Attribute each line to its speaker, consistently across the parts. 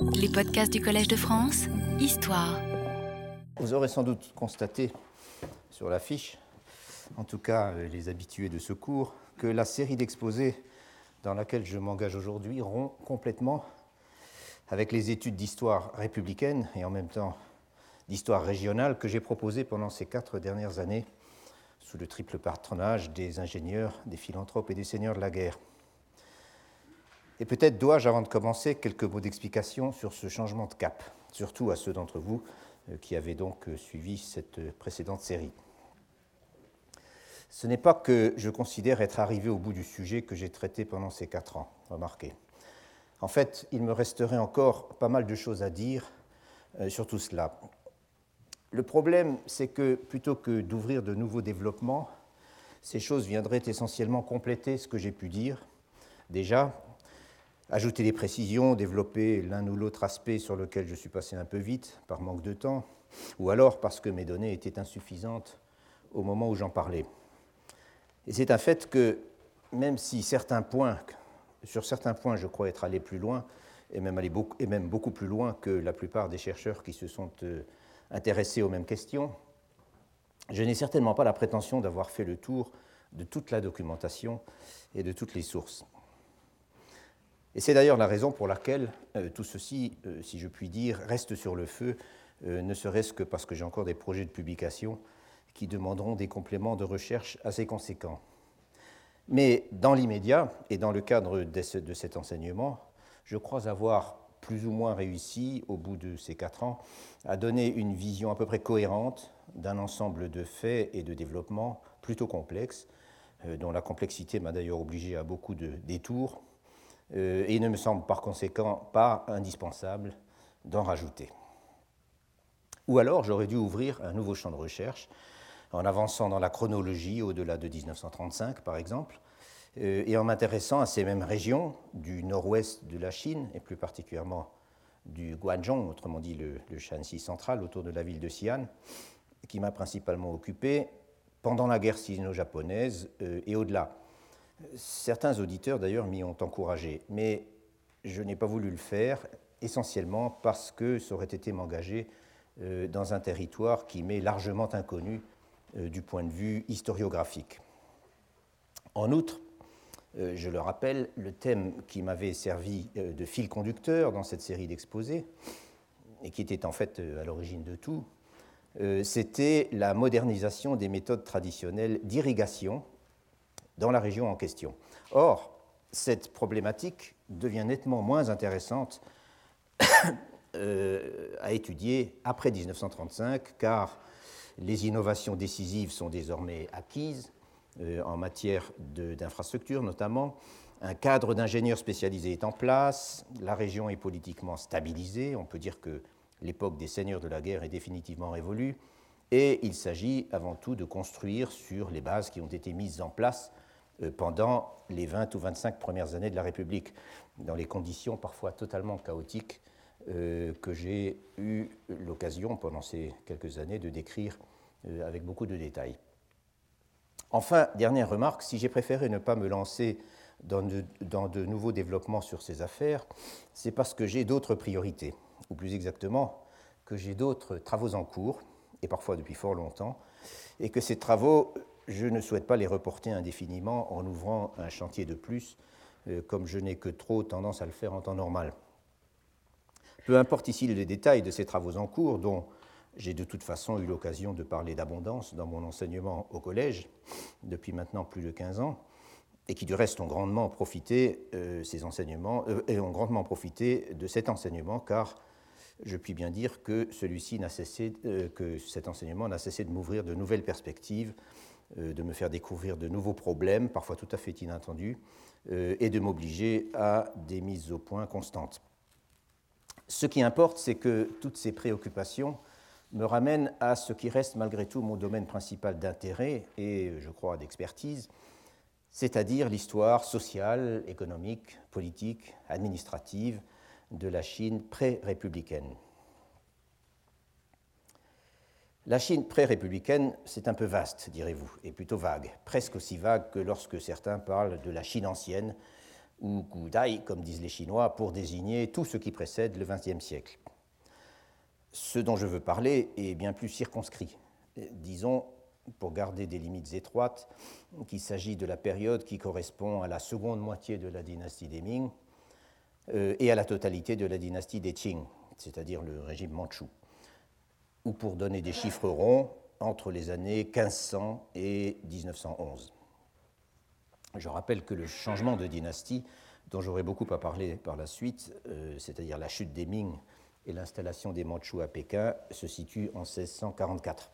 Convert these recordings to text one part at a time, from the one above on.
Speaker 1: Les podcasts du Collège de France, Histoire.
Speaker 2: Vous aurez sans doute constaté sur l'affiche, en tout cas les habitués de ce cours, que la série d'exposés dans laquelle je m'engage aujourd'hui rompt complètement avec les études d'histoire républicaine et en même temps d'histoire régionale que j'ai proposées pendant ces quatre dernières années sous le triple patronage des ingénieurs, des philanthropes et des seigneurs de la guerre. Et peut-être dois-je, avant de commencer, quelques mots d'explication sur ce changement de cap, surtout à ceux d'entre vous euh, qui avaient donc euh, suivi cette précédente série. Ce n'est pas que je considère être arrivé au bout du sujet que j'ai traité pendant ces quatre ans, remarquez. En fait, il me resterait encore pas mal de choses à dire euh, sur tout cela. Le problème, c'est que plutôt que d'ouvrir de nouveaux développements, ces choses viendraient essentiellement compléter ce que j'ai pu dire déjà, ajouter des précisions, développer l'un ou l'autre aspect sur lequel je suis passé un peu vite par manque de temps, ou alors parce que mes données étaient insuffisantes au moment où j'en parlais. Et c'est un fait que même si certains points, sur certains points je crois être allé plus loin, et même, aller beaucoup, plus loin que la plupart des chercheurs qui se sont euh, intéressés aux mêmes questions, je n'ai certainement pas la prétention d'avoir fait le tour de toute la documentation et de toutes les sources. Et c'est d'ailleurs la raison pour laquelle euh, tout ceci, euh, si je puis dire, reste sur le feu, euh, ne serait-ce que parce que j'ai encore des projets de publication qui demanderont des compléments de recherche assez conséquents. Mais dans l'immédiat, et dans le cadre de, de cet enseignement, je crois avoir plus ou moins réussi, au bout de ces quatre ans, à donner une vision à peu près cohérente d'un ensemble de faits et de développements plutôt complexes, dont la complexité m'a d'ailleurs obligé à beaucoup de détours, euh, et il ne me semble par conséquent pas indispensable d'en rajouter. Ou alors j'aurais dû ouvrir un nouveau champ de recherche en avançant dans la chronologie au-delà de 1935 par exemple, euh, et en m'intéressant à ces mêmes régions du nord-ouest de la Chine, et plus particulièrement du Guangdong, autrement dit le, le Shanxi central, autour de la ville de Xi'an, qui m'a principalement occupé pendant la guerre sino-japonaise euh, et au-delà. Certains auditeurs d'ailleurs m'y ont encouragé, mais je n'ai pas voulu le faire essentiellement parce que ça aurait été m'engager euh, dans un territoire qui m'est largement inconnu euh, du point de vue historiographique. En outre, euh, je le rappelle, le thème qui m'avait servi de fil conducteur dans cette série d'exposés, et qui était en fait à l'origine de tout, c'était la modernisation des méthodes traditionnelles d'irrigation dans la région en question. Or, cette problématique devient nettement moins intéressante euh, à étudier après 1935, car les innovations décisives sont désormais acquises euh, en matière d'infrastructures notamment. Un cadre d'ingénieurs spécialisés est en place, la région est politiquement stabilisée, on peut dire que l'époque des seigneurs de la guerre est définitivement révolue, et il s'agit avant tout de construire sur les bases qui ont été mises en place pendant les 20 ou 25 premières années de la République, dans les conditions parfois totalement chaotiques euh, que j'ai eu l'occasion pendant ces quelques années de décrire euh, avec beaucoup de détails. Enfin, dernière remarque, si j'ai préféré ne pas me lancer dans de nouveaux développements sur ces affaires, c'est parce que j'ai d'autres priorités, ou plus exactement, que j'ai d'autres travaux en cours, et parfois depuis fort longtemps, et que ces travaux je ne souhaite pas les reporter indéfiniment en ouvrant un chantier de plus, euh, comme je n'ai que trop tendance à le faire en temps normal. Peu importe ici les détails de ces travaux en cours, dont j'ai de toute façon eu l'occasion de parler d'abondance dans mon enseignement au collège depuis maintenant plus de 15 ans, et qui du reste ont grandement profité, euh, ces enseignements, euh, et ont grandement profité de cet enseignement, car je puis bien dire que celui-ci n'a cessé, que cet enseignement n'a cessé de m'ouvrir de nouvelles perspectives de me faire découvrir de nouveaux problèmes, parfois tout à fait inattendus, euh, et de m'obliger à des mises au point constantes. Ce qui importe, c'est que toutes ces préoccupations me ramènent à ce qui reste malgré tout mon domaine principal d'intérêt et, je crois, d'expertise, c'est-à-dire l'histoire sociale, économique, politique, administrative de la Chine pré-républicaine. La Chine pré-républicaine, c'est un peu vaste, direz-vous, et plutôt vague, presque aussi vague que lorsque certains parlent de la Chine ancienne, ou Gudai, comme disent les Chinois, pour désigner tout ce qui précède le XXe siècle. Ce dont je veux parler est bien plus circonscrit. Disons, pour garder des limites étroites, qu'il s'agit de la période qui correspond à la seconde moitié de la dynastie des Ming euh, et à la totalité de la dynastie des Qing, c'est-à-dire le régime mandchou. Ou pour donner des chiffres ronds, entre les années 1500 et 1911. Je rappelle que le changement de dynastie, dont j'aurai beaucoup à parler par la suite, euh, c'est-à-dire la chute des Ming et l'installation des Mandchous à Pékin, se situe en 1644.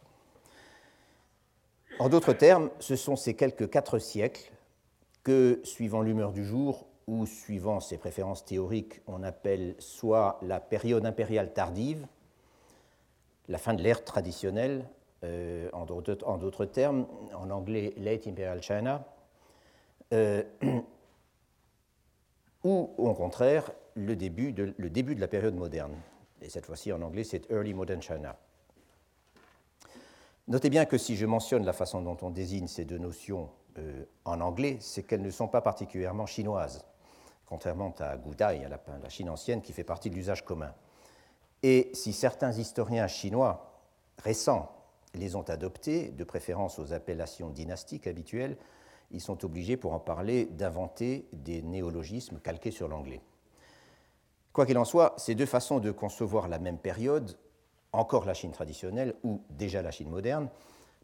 Speaker 2: En d'autres termes, ce sont ces quelques quatre siècles que, suivant l'humeur du jour ou suivant ses préférences théoriques, on appelle soit la période impériale tardive, la fin de l'ère traditionnelle, euh, en d'autres termes, en anglais Late Imperial China, euh, ou au contraire le début, de, la période moderne. Et cette fois-ci en anglais, c'est Early Modern China. Notez bien que si je mentionne la façon dont on désigne ces deux notions euh, en anglais, c'est qu'elles ne sont pas particulièrement chinoises, contrairement à Gudai, la Chine ancienne, qui fait partie de l'usage commun. Et si certains historiens chinois récents les ont adoptés, de préférence aux appellations dynastiques habituelles, ils sont obligés, pour en parler, d'inventer des néologismes calqués sur l'anglais. Quoi qu'il en soit, ces deux façons de concevoir la même période, encore la Chine traditionnelle ou déjà la Chine moderne,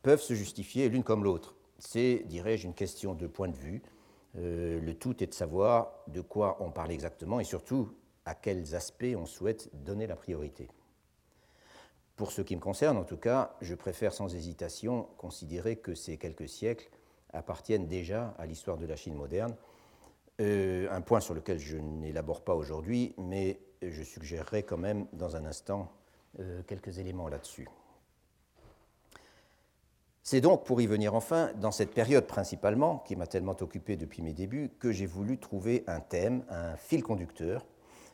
Speaker 2: peuvent se justifier l'une comme l'autre. C'est, dirais-je, une question de point de vue. Euh, le tout est de savoir de quoi on parle exactement et surtout à quels aspects on souhaite donner la priorité. Pour ce qui me concerne, en tout cas, je préfère sans hésitation considérer que ces quelques siècles appartiennent déjà à l'histoire de la Chine moderne, euh, un point sur lequel je n'élabore pas aujourd'hui, mais je suggérerai quand même dans un instant euh, quelques éléments là-dessus. C'est donc, pour y venir enfin, dans cette période principalement, qui m'a tellement occupé depuis mes débuts, que j'ai voulu trouver un thème, un fil conducteur,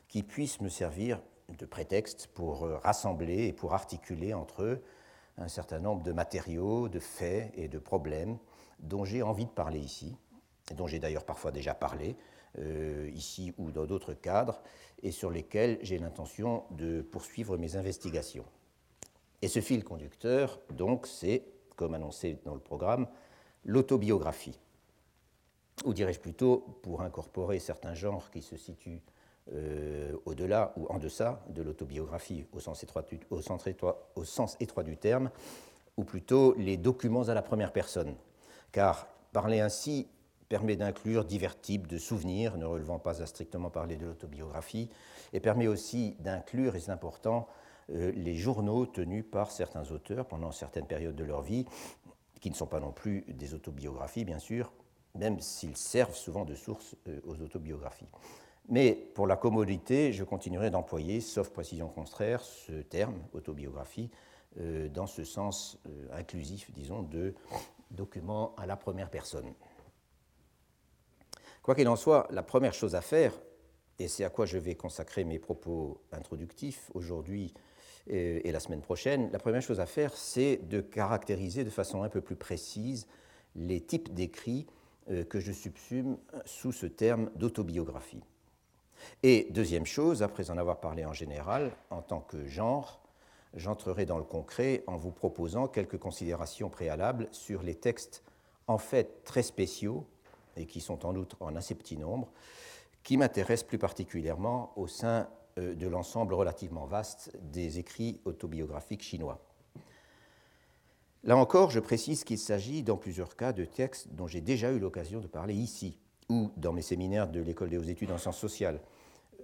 Speaker 2: qui puisse me servir de prétexte pour euh, rassembler et pour articuler entre eux un certain nombre de matériaux, de faits et de problèmes dont j'ai envie de parler ici, et dont j'ai d'ailleurs parfois déjà parlé, euh, ici ou dans d'autres cadres, et sur lesquels j'ai l'intention de poursuivre mes investigations. Et ce fil conducteur, donc, c'est, comme annoncé dans le programme, l'autobiographie. Ou dirais-je plutôt, pour incorporer certains genres qui se situent euh, au-delà ou en deçà de l'autobiographie au, sens étroit, du terme, ou plutôt les documents à la première personne. Car parler ainsi permet d'inclure divers types de souvenirs, ne relevant pas à strictement parler de l'autobiographie, et permet aussi d'inclure, et c'est important, euh, les journaux tenus par certains auteurs pendant certaines périodes de leur vie, qui ne sont pas non plus des autobiographies, bien sûr, même s'ils servent souvent de source euh, aux autobiographies. Mais pour la commodité, je continuerai d'employer, sauf précision contraire, ce terme, autobiographie, euh, dans ce sens euh, inclusif, disons, de document à la première personne. Quoi qu'il en soit, la première chose à faire, et c'est à quoi je vais consacrer mes propos introductifs aujourd'hui euh, et la semaine prochaine, la première chose à faire, c'est de caractériser de façon un peu plus précise les types d'écrits que je subsume sous ce terme d'autobiographie. Et deuxième chose, après en avoir parlé en général, en tant que genre, j'entrerai dans le concret en vous proposant quelques considérations préalables sur les textes en fait très spéciaux, et qui sont en outre en assez petit nombre, qui m'intéressent plus particulièrement au sein euh, de l'ensemble relativement vaste des écrits autobiographiques chinois. Là encore, je précise qu'il s'agit dans plusieurs cas de textes dont j'ai déjà eu l'occasion de parler ici, ou dans mes séminaires de l'École des hautes études en sciences sociales,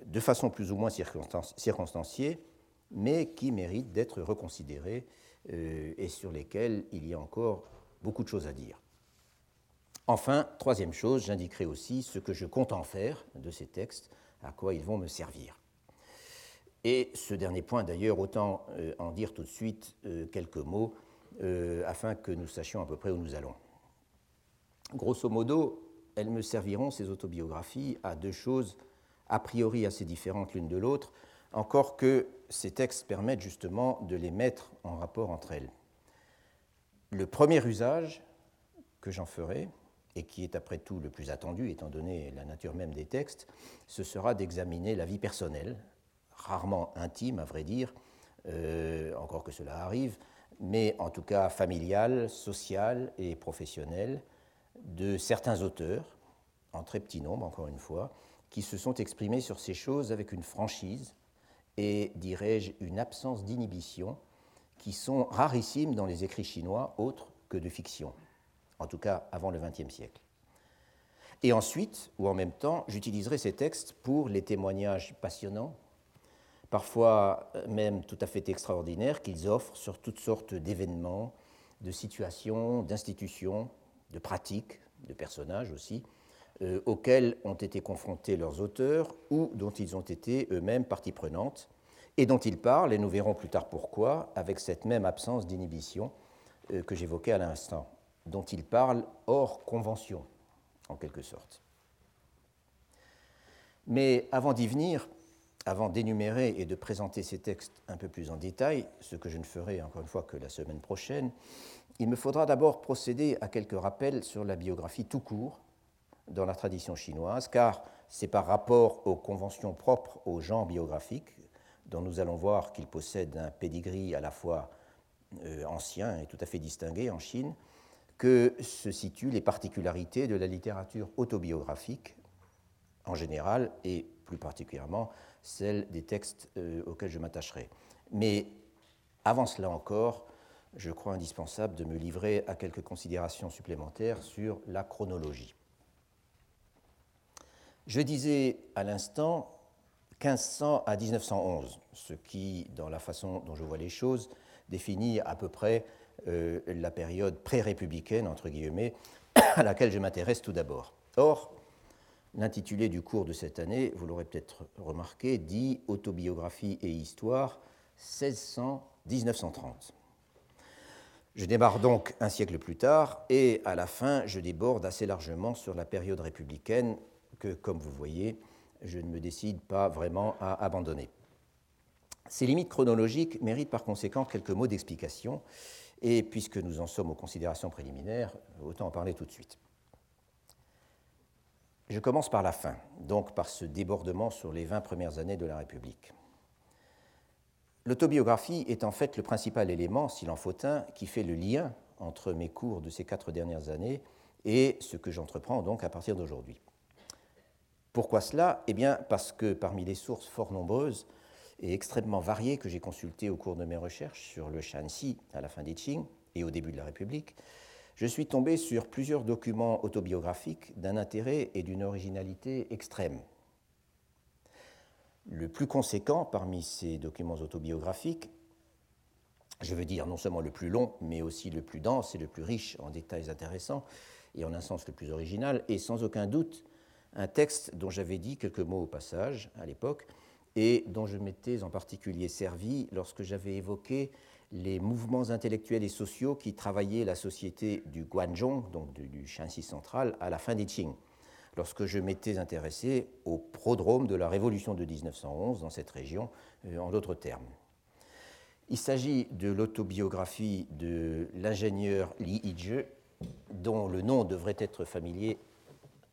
Speaker 2: de façon plus ou moins circonstanciée, mais qui méritent d'être reconsidérés euh, et sur lesquels il y a encore beaucoup de choses à dire. Enfin, troisième chose, j'indiquerai aussi ce que je compte en faire de ces textes, à quoi ils vont me servir. Et ce dernier point, d'ailleurs, autant euh, en dire tout de suite euh, quelques mots afin que nous sachions à peu près où nous allons. Grosso modo, elles me serviront, ces autobiographies, à deux choses a priori assez différentes l'une de l'autre, encore que ces textes permettent justement de les mettre en rapport entre elles. Le premier usage que j'en ferai, et qui est après tout le plus attendu étant donné la nature même des textes, ce sera d'examiner la vie personnelle, rarement intime à vrai dire, euh, encore que cela arrive, mais en tout cas familiale, sociale et professionnelle, de certains auteurs, en très petit nombre encore une fois, qui se sont exprimés sur ces choses avec une franchise et, dirais-je, une absence d'inhibition qui sont rarissimes dans les écrits chinois autres que de fiction, en tout cas avant le XXe siècle. Et ensuite, ou en même temps, j'utiliserai ces textes pour les témoignages passionnants, parfois même tout à fait extraordinaires, qu'ils offrent sur toutes sortes d'événements, de situations, d'institutions, de pratiques, de personnages aussi, euh, auxquels ont été confrontés leurs auteurs ou dont ils ont été eux-mêmes partie prenante, et dont ils parlent, et nous verrons plus tard pourquoi, avec cette même absence d'inhibition euh, que j'évoquais à l'instant, dont ils parlent hors convention, en quelque sorte. Mais avant d'y venir, avant d'énumérer et de présenter ces textes un peu plus en détail, ce que je ne ferai encore une fois que la semaine prochaine, il me faudra d'abord procéder à quelques rappels sur la biographie tout court dans la tradition chinoise, car c'est par rapport aux conventions propres au genre biographique, dont nous allons voir qu'il possède un pedigree à la fois euh, ancien et tout à fait distingué en Chine, que se situent les particularités de la littérature autobiographique en général et plus particulièrement celle des textes euh, auxquels je m'attacherai. Mais avant cela encore, je crois indispensable de me livrer à quelques considérations supplémentaires sur la chronologie. Je disais à l'instant 1500 à 1911, ce qui, dans la façon dont je vois les choses, définit à peu près euh, la période pré-républicaine, entre guillemets, à laquelle je m'intéresse tout d'abord. Or, l'intitulé du cours de cette année, vous l'aurez peut-être remarqué, dit Autobiographie et Histoire 1600-1930. Je démarre donc un siècle plus tard et à la fin, je déborde assez largement sur la période républicaine que, comme vous voyez, je ne me décide pas vraiment à abandonner. Ces limites chronologiques méritent par conséquent quelques mots d'explication, et puisque nous en sommes aux considérations préliminaires, autant en parler tout de suite. Je commence par la fin, donc par ce débordement sur les 20 premières années de la République. L'autobiographie est en fait le principal élément, s'il en faut un, qui fait le lien entre mes cours de ces quatre dernières années et ce que j'entreprends donc à partir d'aujourd'hui. Pourquoi cela? Eh bien parce que parmi les sources fort nombreuses et extrêmement variées que j'ai consultées au cours de mes recherches sur le Shanxi à la fin des Qing et au début de la République, je suis tombé sur plusieurs documents autobiographiques d'un intérêt et d'une originalité extrême. Le plus conséquent parmi ces documents autobiographiques, je veux dire non seulement le plus long, mais aussi le plus dense et le plus riche en détails intéressants et en un sens le plus original, est sans aucun doute un texte dont j'avais dit quelques mots au passage à l'époque et dont je m'étais en particulier servi lorsque j'avais évoqué les mouvements intellectuels et sociaux qui travaillaient la société du Guangzhong, donc du Shanxi central, à la fin des Qing, lorsque je m'étais intéressé au prodrome de la révolution de 1911 dans cette région, euh, en d'autres termes. Il s'agit de l'autobiographie de l'ingénieur Li Yizhe, dont le nom devrait être familier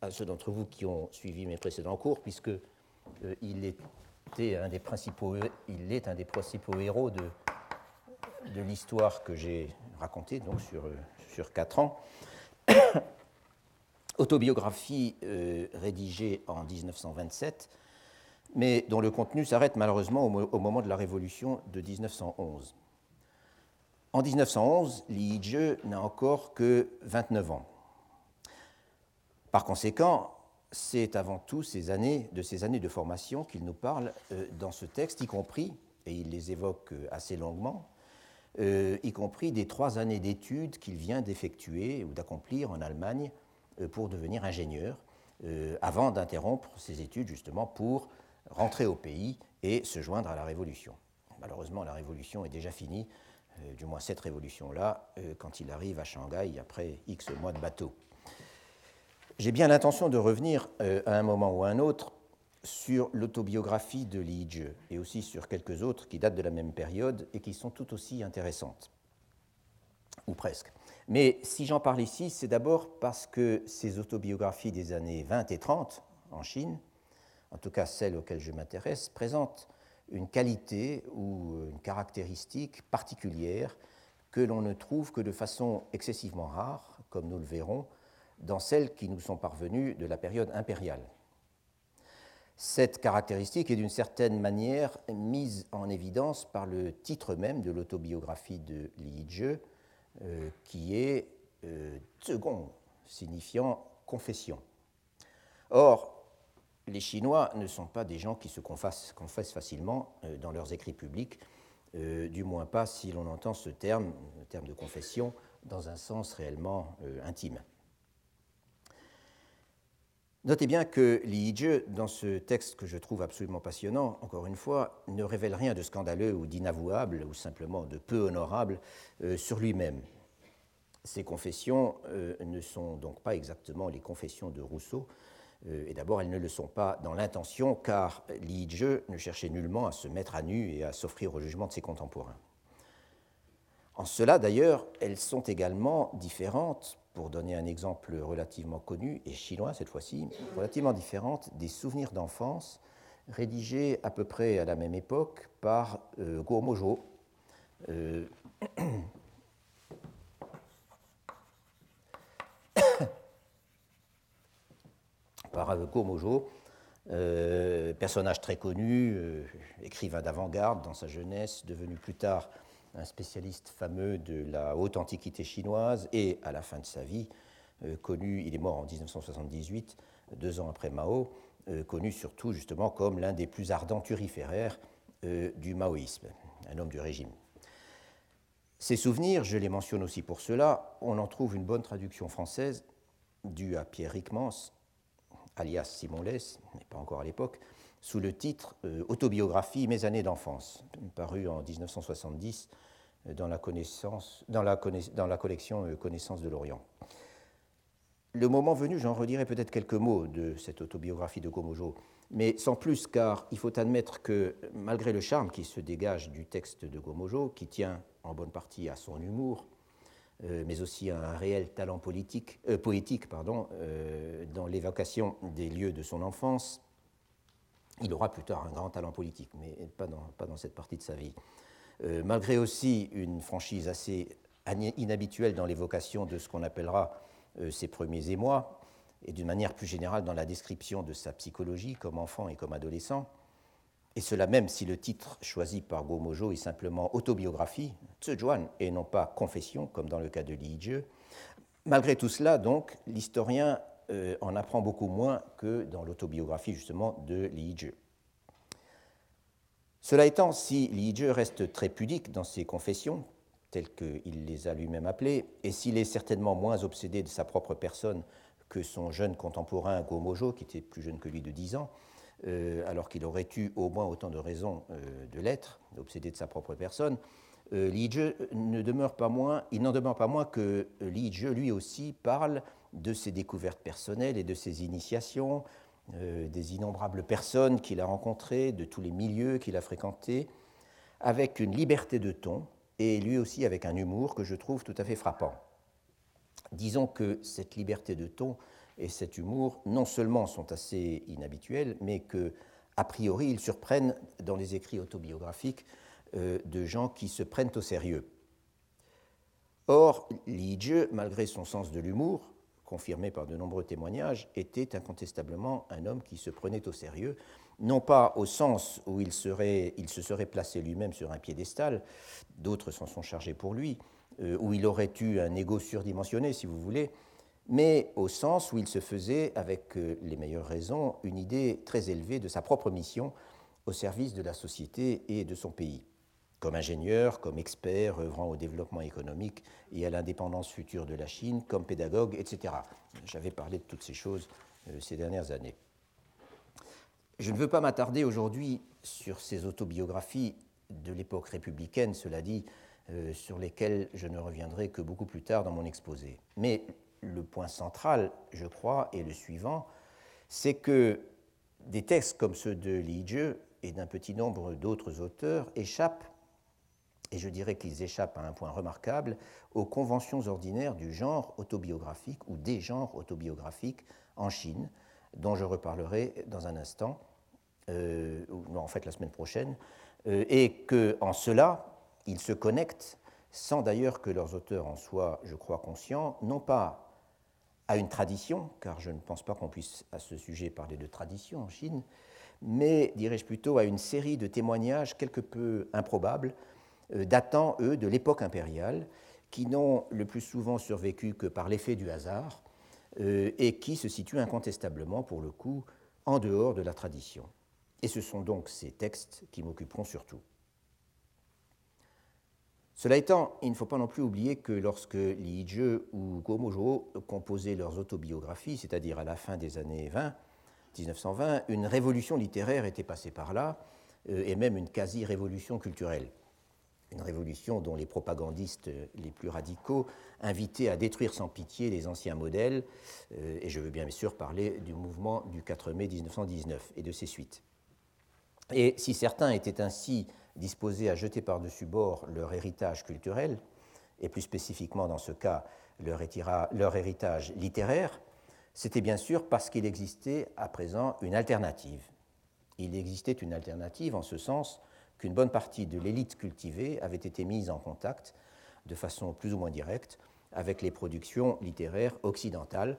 Speaker 2: à ceux d'entre vous qui ont suivi mes précédents cours, puisque euh, il, était un des principaux, il est un des principaux héros de, de l'histoire que j'ai racontée donc sur, euh, sur quatre ans. Autobiographie euh, rédigée en 1927, mais dont le contenu s'arrête malheureusement au, moment de la Révolution de 1911. En 1911, Li Yizhe n'a encore que 29 ans. Par conséquent, c'est avant tout ces années, de ces années de formation qu'il nous parle euh, dans ce texte, y compris, et il les évoque euh, assez longuement, euh, y compris des trois années d'études qu'il vient d'effectuer ou d'accomplir en Allemagne pour devenir ingénieur, avant d'interrompre ses études justement pour rentrer au pays et se joindre à la Révolution. Malheureusement, la Révolution est déjà finie, du moins cette Révolution-là, quand il arrive à Shanghai après X mois de bateau. J'ai bien l'intention de revenir euh, à un moment ou à un autre sur l'autobiographie de Li Yizhe et aussi sur quelques autres qui datent de la même période et qui sont tout aussi intéressantes. ou presque. Mais si j'en parle ici, c'est d'abord parce que ces autobiographies des années 20 et 30 en Chine, en tout cas celles auxquelles je m'intéresse, présentent une qualité ou une caractéristique particulière que l'on ne trouve que de façon excessivement rare, comme nous le verrons, dans celles qui nous sont parvenues de la période impériale. Cette caractéristique est d'une certaine manière mise en évidence par le titre même de l'autobiographie de Li Zhe, euh, qui est euh, signifiant confession. Or, les Chinois ne sont pas des gens qui se confessent, facilement euh, dans leurs écrits publics, euh, du moins pas si l'on entend ce terme, le terme de confession, dans un sens réellement euh, intime. Notez bien que Li Yizhe, dans ce texte que je trouve absolument passionnant, encore une fois, ne révèle rien de scandaleux ou d'inavouable ou simplement de peu honorable sur lui-même. Ces confessions ne sont donc pas exactement les confessions de Rousseau, euh, et d'abord, elles ne le sont pas dans l'intention, car Li Zhe ne cherchait nullement à se mettre à nu et à s'offrir au jugement de ses contemporains. En cela, d'ailleurs, elles sont également différentes, pour donner un exemple relativement connu, et chinois cette fois-ci, relativement différentes des souvenirs d'enfance rédigés à peu près à la même époque par euh, euh, par Mojo, euh, personnage très connu, euh, écrivain d'avant-garde dans sa jeunesse, devenu plus tard un spécialiste fameux de la haute antiquité chinoise et à la fin de sa vie, euh, connu, il est mort en 1978, deux ans après Mao, connu surtout justement comme l'un des plus ardents turiféraires du maoïsme, un homme du régime. Ces souvenirs, je les mentionne aussi pour cela, on en trouve une bonne traduction française due à Pierre Rickmans alias Simon Less, mais pas encore à l'époque, sous le titre euh, Autobiographie Mes années d'enfance, paru en 1970 euh, dans la, collection euh, Connaissance de l'Orient. Le moment venu, j'en redirai peut-être quelques mots de cette autobiographie de Gomojo, mais sans plus, car il faut admettre que malgré le charme qui se dégage du texte de Gomojo, qui tient en bonne partie à son humour, euh, mais aussi un réel talent politique, poétique pardon, dans l'évocation des lieux de son enfance. Il aura plus tard un grand talent politique, mais pas dans, cette partie de sa vie. malgré aussi une franchise assez inhabituelle dans l'évocation de ce qu'on appellera ses premiers émois, et d'une manière plus générale dans la description de sa psychologie comme enfant et comme adolescent, et cela même si le titre choisi par Gomojo est simplement autobiographie, Tzujuan, et non pas confession, comme dans le cas de Li. Malgré tout cela, donc, l'historien euh, en apprend beaucoup moins que dans l'autobiographie justement de Li Jie. Cela étant, si Li Jie reste très pudique dans ses confessions, telles qu'il les a lui-même appelées, et s'il est certainement moins obsédé de sa propre personne que son jeune contemporain Gomojo, qui était plus jeune que lui de 10 ans, euh, alors qu'il aurait eu au moins autant de raisons euh, de l'être, obsédé de sa propre personne, euh, Li ne demeure pas moins, il n'en demeure pas moins que Li lui aussi parle de ses découvertes personnelles et de ses initiations, des innombrables personnes qu'il a rencontrées, de tous les milieux qu'il a fréquentés, avec une liberté de ton et lui aussi avec un humour que je trouve tout à fait frappant. Disons que cette liberté de ton et cet humour non seulement sont assez inhabituels, mais que, a priori, ils surprennent dans les écrits autobiographiques euh, de gens qui se prennent au sérieux. Or, Li malgré son sens de l'humour, confirmé par de nombreux témoignages, était incontestablement un homme qui se prenait au sérieux, non pas au sens où il, serait, se serait placé lui-même sur un piédestal, d'autres s'en sont chargés pour lui, euh, où il aurait eu un ego surdimensionné, si vous voulez, mais au sens où il se faisait, avec euh, les meilleures raisons, une idée très élevée de sa propre mission au service de la société et de son pays, comme ingénieur, comme expert œuvrant au développement économique et à l'indépendance future de la Chine, comme pédagogue, etc. J'avais parlé de toutes ces choses euh, ces dernières années. Je ne veux pas m'attarder aujourd'hui sur ces autobiographies de l'époque républicaine, cela dit, euh, sur lesquelles je ne reviendrai que beaucoup plus tard dans mon exposé. Mais le point central, je crois, est le suivant, c'est que des textes comme ceux de Li Jie et d'un petit nombre d'autres auteurs échappent et je dirais qu'ils échappent à un point remarquable aux conventions ordinaires du genre autobiographique ou des genres autobiographiques en Chine, dont je reparlerai dans un instant, euh, en fait la semaine prochaine, euh, et qu'en cela, ils se connectent, sans d'ailleurs que leurs auteurs en soient, je crois, conscients, non pas à une tradition, car je ne pense pas qu'on puisse à ce sujet parler de tradition en Chine, mais, dirais-je plutôt, à une série de témoignages quelque peu improbables, datant, eux, de l'époque impériale, qui n'ont le plus souvent survécu que par l'effet du hasard, euh, et qui se situent incontestablement, pour le coup, en dehors de la tradition. Et ce sont donc ces textes qui m'occuperont surtout. Cela étant, il ne faut pas non plus oublier que lorsque Li Zhe ou Gomojo composaient leurs autobiographies, c'est-à-dire à la fin des années 20, 1920, une révolution littéraire était passée par là, euh, et même une quasi-révolution culturelle. Une révolution dont les propagandistes les plus radicaux invitaient à détruire sans pitié les anciens modèles, euh, et je veux bien sûr parler du mouvement du 4 mai 1919 et de ses suites. Et si certains étaient ainsi disposés à jeter par-dessus bord leur héritage culturel, et plus spécifiquement dans ce cas leur, héritage littéraire, c'était bien sûr parce qu'il existait à présent une alternative. Il existait une alternative en ce sens qu'une bonne partie de l'élite cultivée avait été mise en contact, de façon plus ou moins directe, avec les productions littéraires occidentales,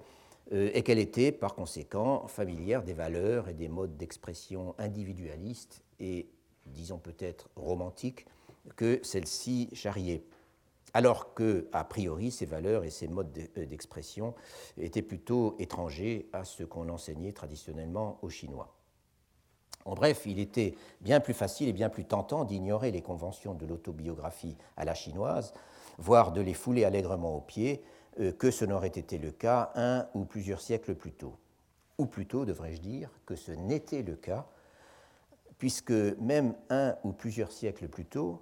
Speaker 2: euh, et qu'elle était par conséquent familière des valeurs et des modes d'expression individualistes et, disons peut-être, romantiques que celle-ci charriait. Alors que, a priori, ces valeurs et ces modes euh, d'expression étaient plutôt étrangers à ce qu'on enseignait traditionnellement aux Chinois. Bref, il était bien plus facile et bien plus tentant d'ignorer les conventions de l'autobiographie à la chinoise, voire de les fouler allègrement aux pieds, euh, que ce n'aurait été le cas un ou plusieurs siècles plus tôt. Ou plutôt, devrais-je dire, que ce n'était le cas, puisque même un ou plusieurs siècles plus tôt,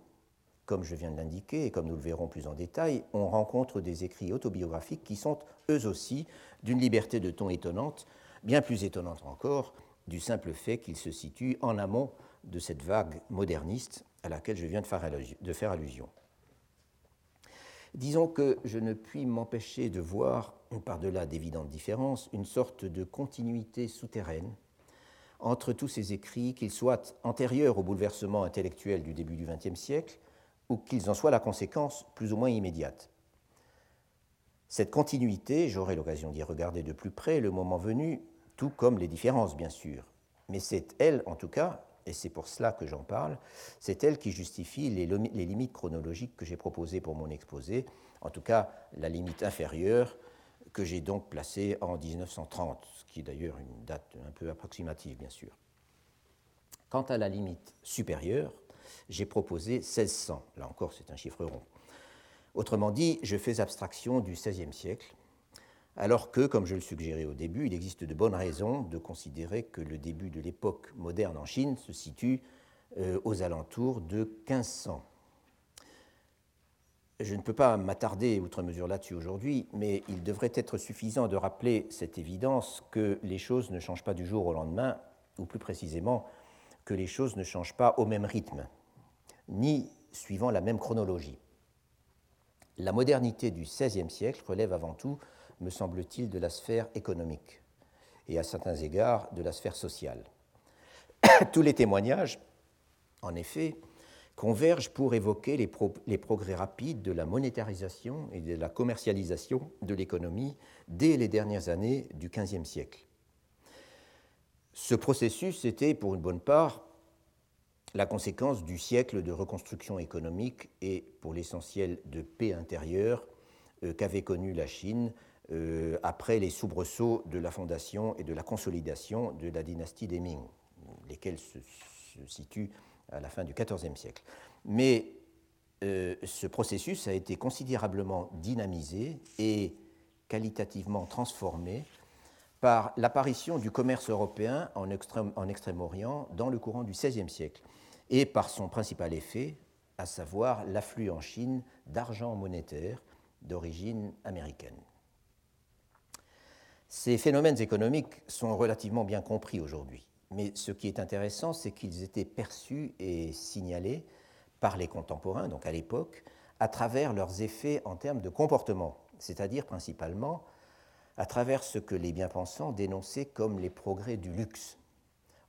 Speaker 2: comme je viens de l'indiquer et comme nous le verrons plus en détail, on rencontre des écrits autobiographiques qui sont eux aussi d'une liberté de ton étonnante, bien plus étonnante encore du simple fait qu'ils se situent en amont de cette vague moderniste à laquelle je viens de faire allusion. Disons que je ne puis m'empêcher de voir, par-delà d'évidentes différences, une sorte de continuité souterraine entre tous ces écrits, qu'ils soient antérieurs au bouleversement intellectuel du début du XXe siècle ou qu'ils en soient la conséquence plus ou moins immédiate. Cette continuité, j'aurai l'occasion d'y regarder de plus près le moment venu, tout comme les différences, bien sûr. Mais c'est elle, en tout cas, et c'est pour cela que j'en parle, c'est elle qui justifie les, limites chronologiques que j'ai proposées pour mon exposé, en tout cas la limite inférieure que j'ai donc placée en 1930, ce qui est d'ailleurs une date un peu approximative, bien sûr. Quant à la limite supérieure, j'ai proposé 1600, là encore c'est un chiffre rond. Autrement dit, je fais abstraction du XVIe siècle, alors que, comme je le suggérais au début, il existe de bonnes raisons de considérer que le début de l'époque moderne en Chine se situe euh, aux alentours de 1500. Je ne peux pas m'attarder outre mesure là-dessus aujourd'hui, mais il devrait être suffisant de rappeler cette évidence que les choses ne changent pas du jour au lendemain, ou plus précisément que les choses ne changent pas au même rythme, ni suivant la même chronologie. La modernité du XVIe siècle relève avant tout me semble-t-il, de la sphère économique et à certains égards de la sphère sociale. Tous les témoignages, en effet, convergent pour évoquer les, progrès rapides de la monétarisation et de la commercialisation de l'économie dès les dernières années du XVe siècle. Ce processus était, pour une bonne part, la conséquence du siècle de reconstruction économique et, pour l'essentiel, de paix intérieure euh, qu'avait connu la Chine euh, après les soubresauts de la fondation et de la consolidation de la dynastie des Ming, lesquels se, situent à la fin du XIVe siècle. Mais euh, ce processus a été considérablement dynamisé et qualitativement transformé par l'apparition du commerce européen en Extrême-Orient dans le courant du XVIe siècle et par son principal effet, à savoir l'afflux en Chine d'argent monétaire d'origine américaine. Ces phénomènes économiques sont relativement bien compris aujourd'hui, mais ce qui est intéressant, c'est qu'ils étaient perçus et signalés par les contemporains, donc à l'époque, à travers leurs effets en termes de comportement, c'est-à-dire principalement à travers ce que les bien-pensants dénonçaient comme les progrès du luxe.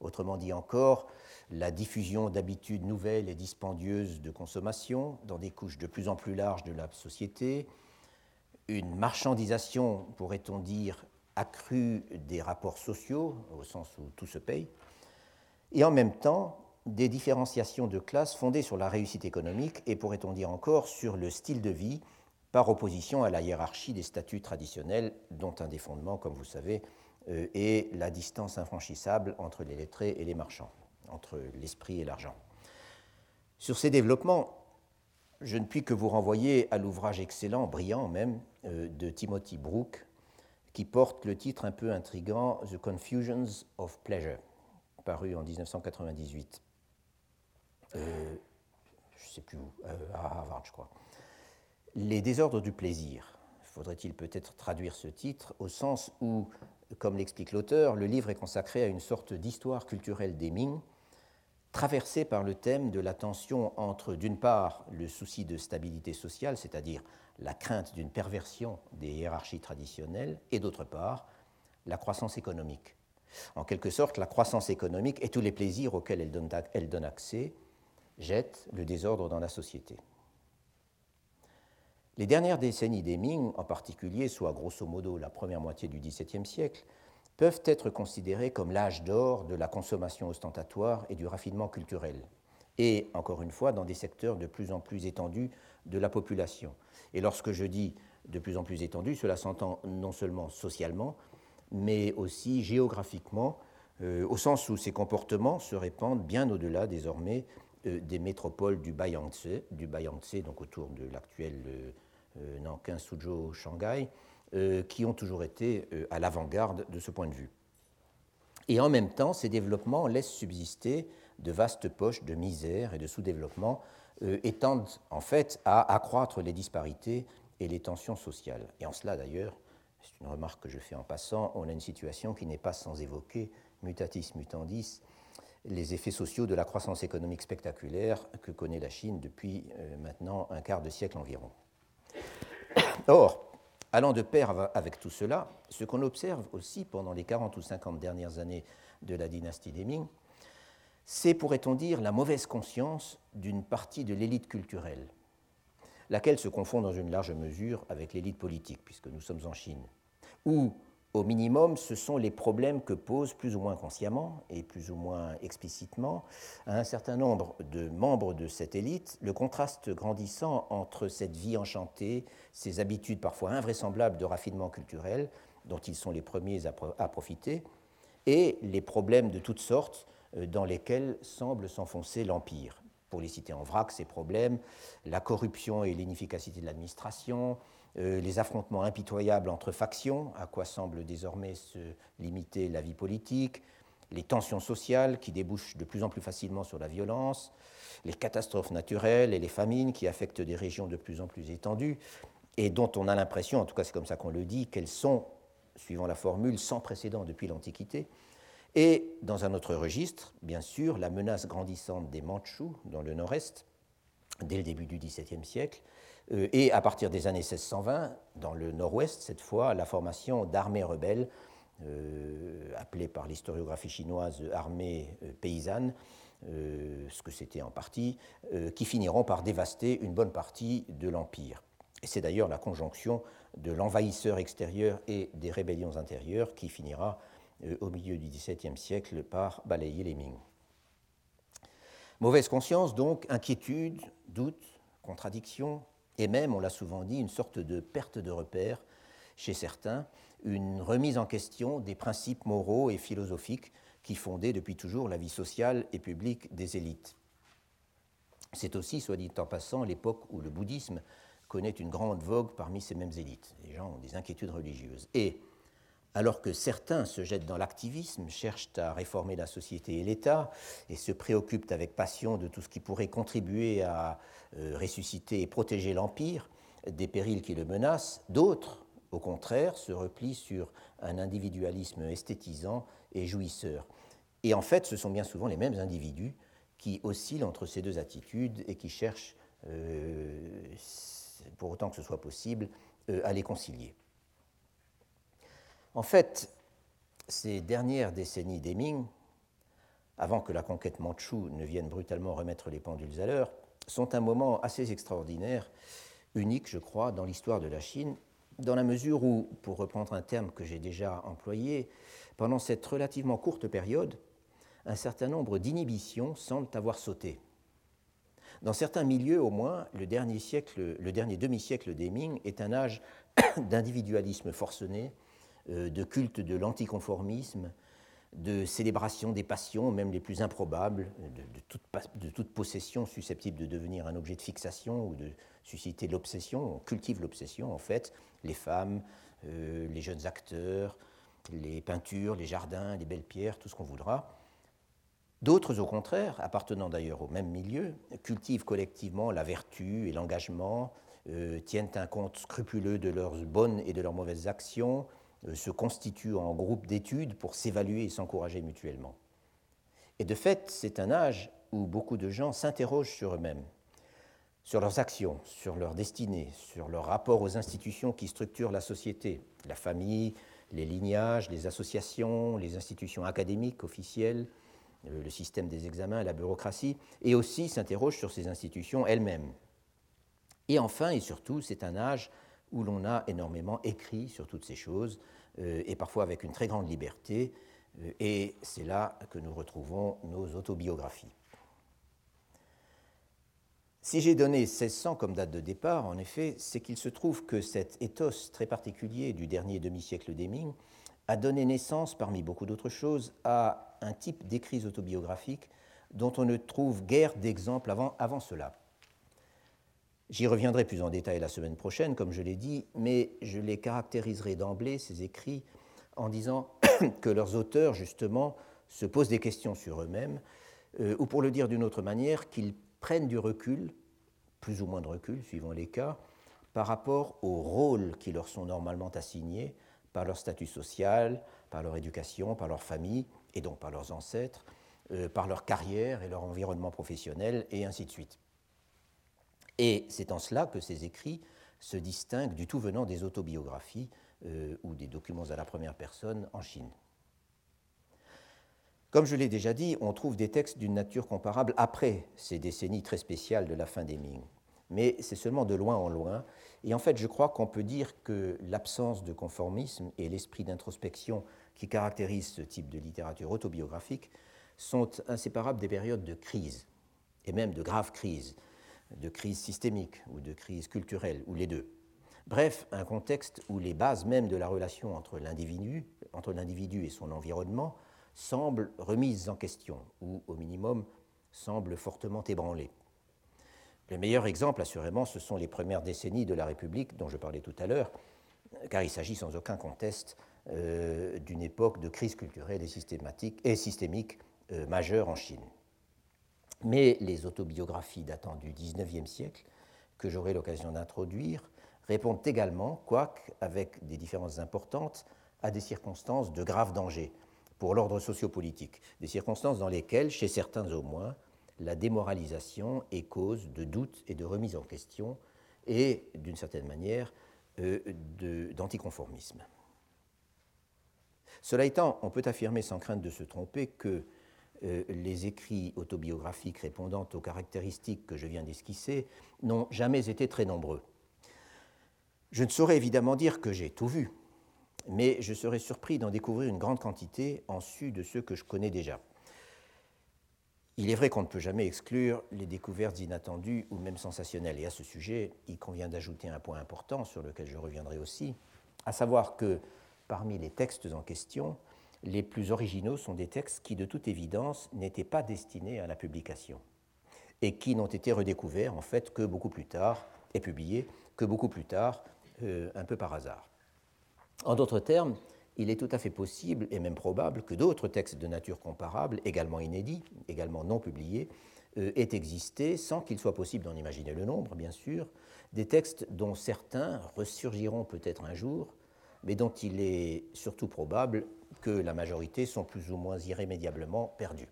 Speaker 2: Autrement dit encore, la diffusion d'habitudes nouvelles et dispendieuses de consommation dans des couches de plus en plus larges de la société, une marchandisation, pourrait-on dire, accrue des rapports sociaux, au sens où tout se paye, et en même temps des différenciations de classe fondées sur la réussite économique et, pourrait-on dire encore, sur le style de vie, par opposition à la hiérarchie des statuts traditionnels, dont un des fondements, comme vous savez, euh, est la distance infranchissable entre les lettrés et les marchands, entre l'esprit et l'argent. Sur ces développements, je ne puis que vous renvoyer à l'ouvrage excellent, brillant même, euh, de Timothy Brooke, qui porte le titre un peu intrigant The Confusions of Pleasure, paru en 1998. Euh, je ne sais plus où, euh, à Harvard, je crois. Les désordres du plaisir. Faudrait-il peut-être traduire ce titre au sens où, comme l'explique l'auteur, le livre est consacré à une sorte d'histoire culturelle des Ming, traversée par le thème de la tension entre, d'une part, le souci de stabilité sociale, c'est-à-dire la crainte d'une perversion des hiérarchies traditionnelles, et d'autre part, la croissance économique. En quelque sorte, la croissance économique et tous les plaisirs auxquels elle donne, elle donne accès jettent le désordre dans la société. Les dernières décennies des Ming, en particulier, soit grosso modo la première moitié du XVIIe siècle, peuvent être considérées comme l'âge d'or de la consommation ostentatoire et du raffinement culturel, et encore une fois dans des secteurs de plus en plus étendus de la population. Et lorsque je dis de plus en plus étendu, cela s'entend non seulement socialement, mais aussi géographiquement, euh, au sens où ces comportements se répandent bien au-delà désormais euh, des métropoles du Bayangtze, du Bayangtze donc autour de l'actuel euh, Nankin, Suzhou, Shanghai, euh, qui ont toujours été euh, à l'avant-garde de ce point de vue. Et en même temps, ces développements laissent subsister de vastes poches de misère et de sous-développement euh, et tendent en fait à accroître les disparités et les tensions sociales. Et en cela d'ailleurs, c'est une remarque que je fais en passant, on a une situation qui n'est pas sans évoquer, mutatis mutandis, les effets sociaux de la croissance économique spectaculaire que connaît la Chine depuis maintenant un quart de siècle environ. Or, Allant de pair avec tout cela, ce qu'on observe aussi pendant les 40 ou 50 dernières années de la dynastie des Ming, c'est, pourrait-on dire, la mauvaise conscience d'une partie de l'élite culturelle, laquelle se confond dans une large mesure avec l'élite politique, puisque nous sommes en Chine, au minimum, ce sont les problèmes que posent plus ou moins consciemment et plus ou moins explicitement à un certain nombre de membres de cette élite le contraste grandissant entre cette vie enchantée, ces habitudes parfois invraisemblables de raffinement culturel dont ils sont les premiers à, profiter, et les problèmes de toutes sortes euh, dans lesquels semble s'enfoncer l'Empire. Pour les citer en vrac, ces problèmes, la corruption et l'inefficacité de l'administration, euh, les affrontements impitoyables entre factions, à quoi semble désormais se limiter la vie politique, les tensions sociales qui débouchent de plus en plus facilement sur la violence, les catastrophes naturelles et les famines qui affectent des régions de plus en plus étendues et dont on a l'impression, en tout cas c'est comme ça qu'on le dit, qu'elles sont, suivant la formule, sans précédent depuis l'Antiquité. Et dans un autre registre, bien sûr, la menace grandissante des Mandchous dans le nord-est, dès le début du XVIIe siècle, et à partir des années 1620, dans le nord-ouest cette fois, la formation d'armées rebelles, euh, appelées par l'historiographie chinoise armées euh, paysannes, ce que c'était en partie, qui finiront par dévaster une bonne partie de l'Empire. Et c'est d'ailleurs la conjonction de l'envahisseur extérieur et des rébellions intérieures qui finira au milieu du XVIIe siècle par balayer les Ming. Mauvaise conscience donc, inquiétude, doute, contradiction, et même, on l'a souvent dit, une sorte de perte de repère chez certains, une remise en question des principes moraux et philosophiques qui fondaient depuis toujours la vie sociale et publique des élites. C'est aussi, soit dit en passant, l'époque où le bouddhisme connaît une grande vogue parmi ces mêmes élites. Les gens ont des inquiétudes religieuses. Et alors que certains se jettent dans l'activisme, cherchent à réformer la société et l'État, et se préoccupent avec passion de tout ce qui pourrait contribuer à euh, ressusciter et protéger l'Empire des périls qui le menacent, d'autres, au contraire, se replient sur un individualisme esthétisant et jouisseur. Et en fait, ce sont bien souvent les mêmes individus qui oscille entre ces deux attitudes et qui cherche, pour autant que ce soit possible, à les concilier. En fait, ces dernières décennies d'Eming, avant que la conquête mandchoue ne vienne brutalement remettre les pendules à l'heure, sont un moment assez extraordinaire, unique, je crois, dans l'histoire de la Chine, dans la mesure où, pour reprendre un terme que j'ai déjà employé, pendant cette relativement courte période, un certain nombre d'inhibitions semblent avoir sauté. Dans certains milieux, au moins, le dernier, le dernier demi-siècle des Ming est un âge d'individualisme forcené, de culte de l'anticonformisme, de célébration des passions, même les plus improbables, de, toute, possession susceptible de devenir un objet de fixation ou de susciter l'obsession. On cultive l'obsession, en fait, les femmes, euh, les jeunes acteurs, les peintures, les jardins, les belles pierres, tout ce qu'on voudra. D'autres, au contraire, appartenant d'ailleurs au même milieu, cultivent collectivement la vertu et l'engagement, euh, tiennent un compte scrupuleux de leurs bonnes et de leurs mauvaises actions, euh, se constituent en groupe d'études pour s'évaluer et s'encourager mutuellement. Et de fait, c'est un âge où beaucoup de gens s'interrogent sur eux-mêmes, sur leurs actions, sur leur destinée, sur leur rapport aux institutions qui structurent la société, la famille, les lignages, les associations, les institutions académiques officielles, euh, le système des examens, la bureaucratie, et aussi s'interrogent sur ces institutions elles-mêmes. Et enfin et surtout, c'est un âge où l'on a énormément écrit sur toutes ces choses, euh, et parfois avec une très grande liberté, euh, et c'est là que nous retrouvons nos autobiographies. Si j'ai donné 1600 comme date de départ, en effet, c'est qu'il se trouve que cet éthos très particulier du dernier demi-siècle d'Eming a donné naissance, parmi beaucoup d'autres choses, à un type d'écrits autobiographiques dont on ne trouve guère d'exemple avant, avant cela. J'y reviendrai plus en détail la semaine prochaine, comme je l'ai dit, mais je les caractériserai d'emblée, ces écrits, en disant que leurs auteurs, justement, se posent des questions sur eux-mêmes, euh, ou pour le dire d'une autre manière, qu'ils prennent du recul, plus ou moins de recul, suivant les cas, par rapport aux rôles qui leur sont normalement assignés par leur statut social, par leur éducation, par leur famille, et donc par leurs ancêtres, euh, par leur carrière et leur environnement professionnel, et ainsi de suite. Et c'est en cela que ces écrits se distinguent du tout venant des autobiographies euh, ou des documents à la première personne en Chine. Comme je l'ai déjà dit, on trouve des textes d'une nature comparable après ces décennies très spéciales de la fin des Ming. Mais c'est seulement de loin en loin. Et en fait, je crois qu'on peut dire que l'absence de conformisme et l'esprit d'introspection qui caractérisent ce type de littérature autobiographique sont inséparables des périodes de crise, et même de graves crises, de crise systémique ou de crise culturelle, ou les deux. Bref, un contexte où les bases même de la relation entre l'individu, et son environnement semblent remises en question, ou au minimum semblent fortement ébranlées. Le meilleur exemple, assurément, ce sont les premières décennies de la République dont je parlais tout à l'heure, car il s'agit sans aucun conteste euh, d'une époque de crise culturelle et systémique euh, majeure en Chine. Mais les autobiographies datant du XIXe siècle, que j'aurai l'occasion d'introduire, répondent également, quoique avec des différences importantes, à des circonstances de grave danger pour l'ordre sociopolitique, des circonstances dans lesquelles, chez certains au moins, la démoralisation est cause de doutes et de remise en question et, d'une certaine manière, euh, d'anticonformisme. Cela étant, on peut affirmer sans crainte de se tromper que euh, les écrits autobiographiques répondant aux caractéristiques que je viens d'esquisser n'ont jamais été très nombreux. Je ne saurais évidemment dire que j'ai tout vu, mais je serais surpris d'en découvrir une grande quantité en su de ceux que je connais déjà. Il est vrai qu'on ne peut jamais exclure les découvertes inattendues ou même sensationnelles, et à ce sujet, il convient d'ajouter un point important sur lequel je reviendrai aussi, à savoir que parmi les textes en question, les plus originaux sont des textes qui, de toute évidence, n'étaient pas destinés à la publication et qui n'ont été redécouverts en fait que beaucoup plus tard et publiés que beaucoup plus tard, euh, un peu par hasard. En d'autres termes, il est tout à fait possible et même probable que d'autres textes de nature comparable, également inédits, également non publiés, euh, aient existé sans qu'il soit possible d'en imaginer le nombre, bien sûr, des textes dont certains ressurgiront peut-être un jour, mais dont il est surtout probable que la majorité sont plus ou moins irrémédiablement perdus.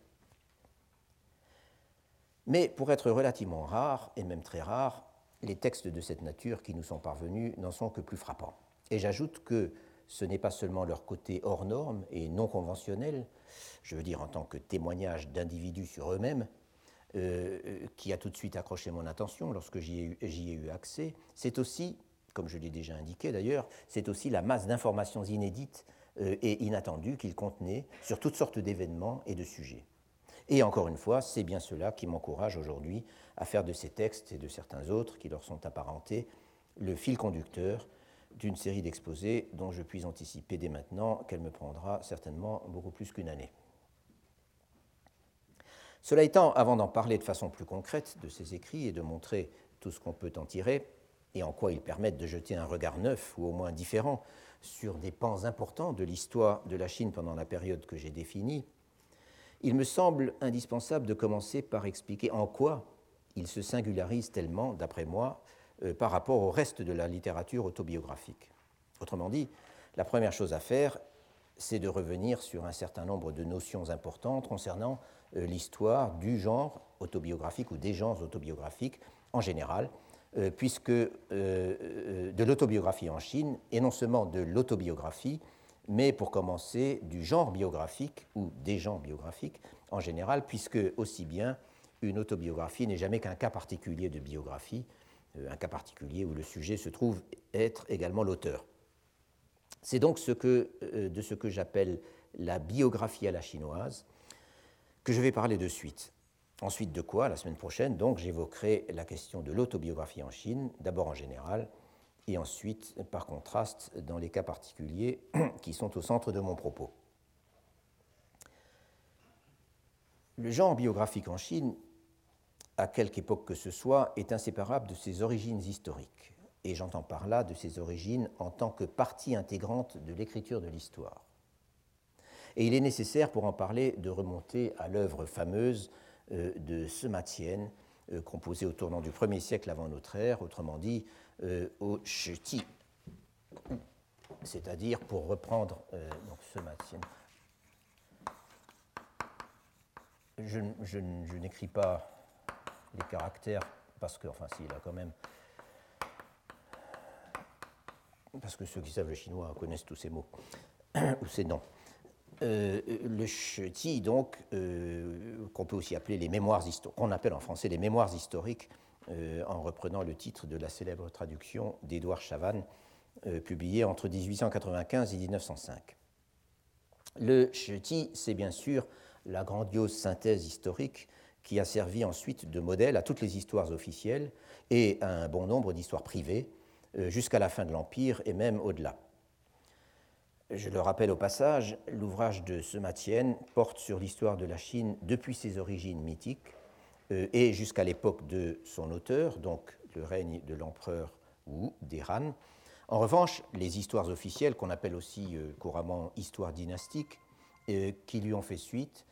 Speaker 2: Mais pour être relativement rares, et même très rares, les textes de cette nature qui nous sont parvenus n'en sont que plus frappants. Et j'ajoute que ce n'est pas seulement leur côté hors norme et non conventionnel, je veux dire en tant que témoignage d'individus sur eux-mêmes, euh, qui a tout de suite accroché mon attention lorsque j'y ai, eu accès, c'est aussi, comme je l'ai déjà indiqué d'ailleurs, c'est aussi la masse d'informations inédites euh, et inattendues qu'il contenait sur toutes sortes d'événements et de sujets. Et encore une fois, c'est bien cela qui m'encourage aujourd'hui à faire de ces textes et de certains autres qui leur sont apparentés le fil conducteur d'une série d'exposés dont je puis anticiper dès maintenant qu'elle me prendra certainement beaucoup plus qu'une année. Cela étant, avant d'en parler de façon plus concrète de ces écrits et de montrer tout ce qu'on peut en tirer, et en quoi ils permettent de jeter un regard neuf ou au moins différent sur des pans importants de l'histoire de la Chine pendant la période que j'ai définie, il me semble indispensable de commencer par expliquer en quoi il se singularise tellement, d'après moi, euh, par rapport au reste de la littérature autobiographique. Autrement dit, la première chose à faire, c'est de revenir sur un certain nombre de notions importantes concernant euh, l'histoire du genre autobiographique ou des genres autobiographiques en général, euh, puisque de l'autobiographie en Chine, et non seulement de l'autobiographie, mais pour commencer du genre biographique ou des genres biographiques en général, puisque aussi bien une autobiographie n'est jamais qu'un cas particulier de biographie, euh, un cas particulier où le sujet se trouve être également l'auteur. C'est donc euh, de ce que j'appelle la biographie à la chinoise que je vais parler de suite. Ensuite de quoi, la semaine prochaine, donc, j'évoquerai la question de l'autobiographie en Chine, d'abord en général, et ensuite, par contraste, dans les cas particuliers qui sont au centre de mon propos. Le genre biographique en Chine à quelque époque que ce soit, est inséparable de ses origines historiques. Et j'entends par là de ses origines en tant que partie intégrante de l'écriture de l'histoire. Et il est nécessaire, pour en parler, de remonter à l'œuvre fameuse de Sematien, euh, composée au tournant du 1er siècle avant notre ère, autrement dit euh, au Sheti. C'est-à-dire, pour reprendre donc Sematien, je, n'écris pas les caractères, parce que, enfin, s'il a quand même. Parce que ceux qui savent le chinois connaissent tous ces mots, ou ces noms. Euh, le Ti, donc, euh, qu'on peut aussi appeler les mémoires historiques, qu'on appelle en français les mémoires historiques, euh, en reprenant le titre de la célèbre traduction d'Édouard Chavannes, publiée entre 1895 et 1905. Le Ti, c'est bien sûr la grandiose synthèse historique qui a servi ensuite de modèle à toutes les histoires officielles et à un bon nombre d'histoires privées, jusqu'à la fin de l'Empire et même au-delà. Je le rappelle au passage, l'ouvrage de Sematienne porte sur l'histoire de la Chine depuis ses origines mythiques euh, et jusqu'à l'époque de son auteur, donc le règne de l'empereur Wu des Han. En revanche, les histoires officielles, qu'on appelle aussi euh, couramment histoires dynastiques, qui lui ont fait suite,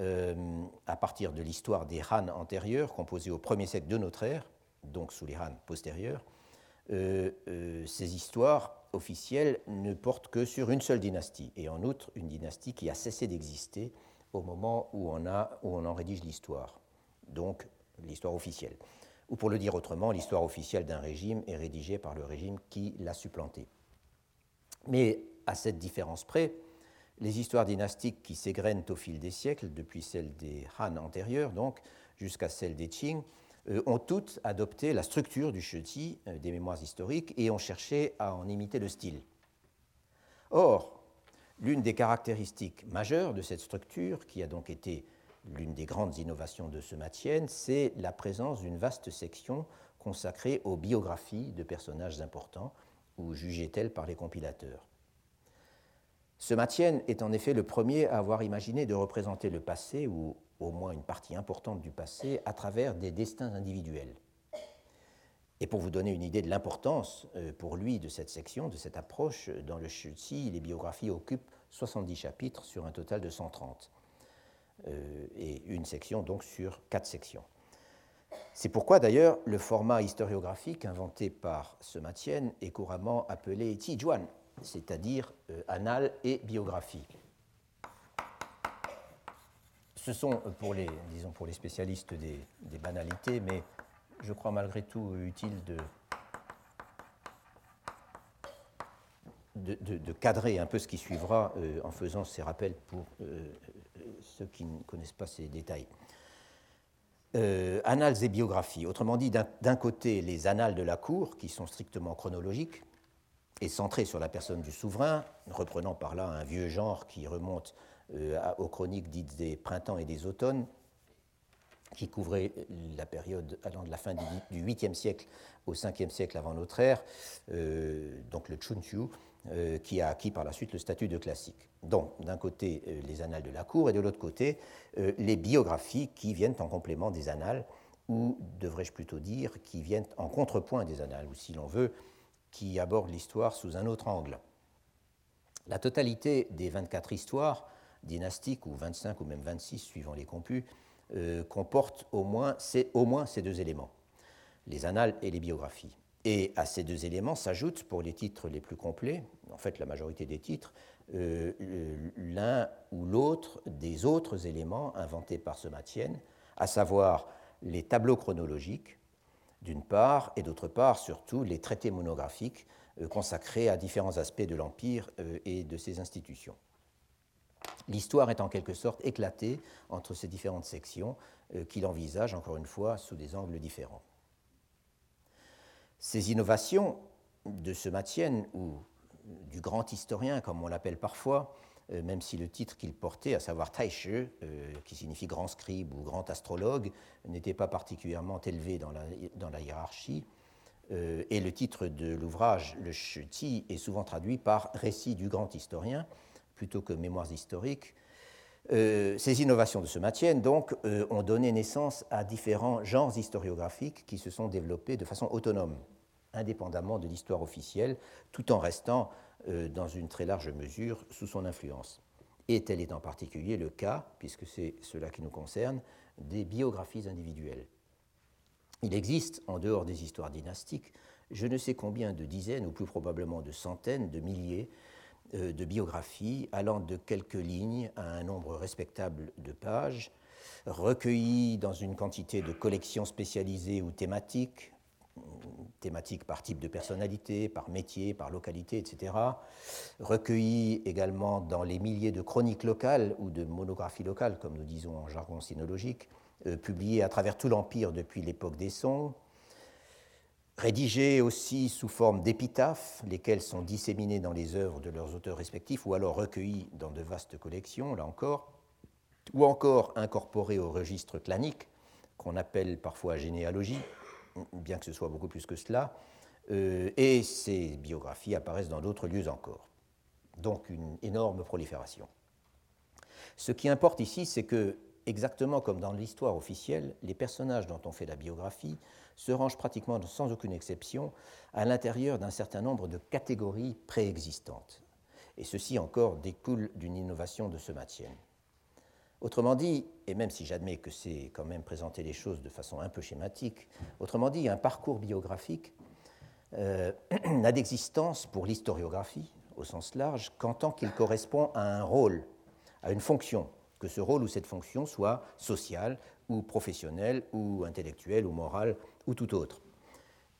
Speaker 2: euh, à partir de l'histoire des Han antérieurs, composée au premier siècle de notre ère, donc sous les Han postérieurs, euh, euh, ces histoires officielles ne portent que sur une seule dynastie, et en outre une dynastie qui a cessé d'exister au moment où on, a, où on en rédige l'histoire, donc l'histoire officielle. Ou pour le dire autrement, l'histoire officielle d'un régime est rédigée par le régime qui l'a supplanté. Mais à cette différence près, les histoires dynastiques qui s'égrènent au fil des siècles, depuis celles des Han antérieures donc, jusqu'à celles des Qing, ont toutes adopté la structure du Sheti, euh, des mémoires historiques, et ont cherché à en imiter le style. Or, l'une des caractéristiques majeures de cette structure, qui a donc été l'une des grandes innovations de ce Matienne, c'est la présence d'une vaste section consacrée aux biographies de personnages importants, ou jugées telles par les compilateurs. Ce Mathienne est en effet le premier à avoir imaginé de représenter le passé, ou au moins une partie importante du passé, à travers des destins individuels. Et pour vous donner une idée de l'importance euh, pour lui de cette section, de cette approche, dans le Shuzi, les biographies occupent 70 chapitres sur un total de 130. Euh, et une section donc sur quatre sections. C'est pourquoi d'ailleurs le format historiographique inventé par ce Mathienne est couramment appelé Tijuan, c'est-à-dire euh, et biographie. Ce sont pour les, disons, pour les spécialistes des, banalités, mais je crois malgré tout utile de, de, cadrer un peu ce qui suivra euh, en faisant ces rappels pour euh, ceux qui ne connaissent pas ces détails. Euh, annales et biographies. Autrement dit, d'un côté, les annales de la cour, qui sont strictement chronologiques et centrées sur la personne du souverain, reprenant par là un vieux genre qui remonte euh, aux chroniques dites des printemps et des automnes, qui couvrait la période allant de la fin du 8e siècle au 5e siècle avant notre ère, euh, donc le Chunchu, euh, qui a acquis par la suite le statut de classique. Donc, d'un côté, euh, les annales de la cour, et de l'autre côté, euh, les biographies qui viennent en complément des annales, ou devrais-je plutôt dire, qui viennent en contrepoint des annales, ou si l'on veut, qui abordent l'histoire sous un autre angle. La totalité des 24 histoires dynastiques, ou 25 ou même 26, suivant les compus, comporte au moins, au moins ces deux éléments, les annales et les biographies. Et à ces deux éléments s'ajoutent, pour les titres les plus complets, en fait la majorité des titres, euh, l'un ou l'autre des autres éléments inventés par ce Somatienne, à savoir les tableaux chronologiques, d'une part, et d'autre part, surtout, les traités monographiques euh, consacrés à différents aspects de l'Empire euh, et de ses institutions. L'histoire est en quelque sorte éclatée entre ces différentes sections qu'il envisage, encore une fois, sous des angles différents. Ces innovations de ce Matienne, ou du grand historien, comme on l'appelle parfois, euh, même si le titre qu'il portait, à savoir Taishe, euh, qui signifie grand scribe ou grand astrologue, n'était pas particulièrement élevé dans la, hiérarchie, euh, et le titre de l'ouvrage, le Ti, est souvent traduit par Récit du grand historien, plutôt que Mémoires historiques. ces innovations de ce Matienne, donc, ont donné naissance à différents genres historiographiques qui se sont développés de façon autonome indépendamment de l'histoire officielle, tout en restant, euh, dans une très large mesure, sous son influence. Et tel est en particulier le cas, puisque c'est cela qui nous concerne, des biographies individuelles. Il existe, en dehors des histoires dynastiques, je ne sais combien de dizaines, ou plus probablement de centaines, de milliers euh, de biographies allant de quelques lignes à un nombre respectable de pages, recueillies dans une quantité de collections spécialisées ou thématiques, thématiques par type de personnalité, par métier, par localité, etc. Recueillis également dans les milliers de chroniques locales ou de monographies locales, comme nous disons en jargon sinologique, euh, publiées à travers tout l'Empire depuis l'époque des Sons. Rédigés aussi sous forme d'épitaphes, lesquelles sont disséminées dans les œuvres de leurs auteurs respectifs, ou alors recueillis dans de vastes collections, là encore, ou encore incorporés au registre clanique, qu'on appelle parfois généalogie, bien que ce soit beaucoup plus que cela, euh, et ces biographies apparaissent dans d'autres lieux encore. Donc une énorme prolifération. Ce qui importe ici, c'est que, exactement comme dans l'histoire officielle, les personnages dont on fait la biographie se rangent pratiquement sans aucune exception à l'intérieur d'un certain nombre de catégories préexistantes. Et ceci encore découle d'une innovation de ce maintien. Autrement dit, et même si j'admets que c'est quand même présenter les choses de façon un peu schématique, autrement dit, un parcours biographique euh, n'a d'existence pour l'historiographie, au sens large, qu'en tant qu'il correspond à un rôle, à une fonction, que ce rôle ou cette fonction soit sociale ou professionnelle ou intellectuelle ou morale ou tout autre.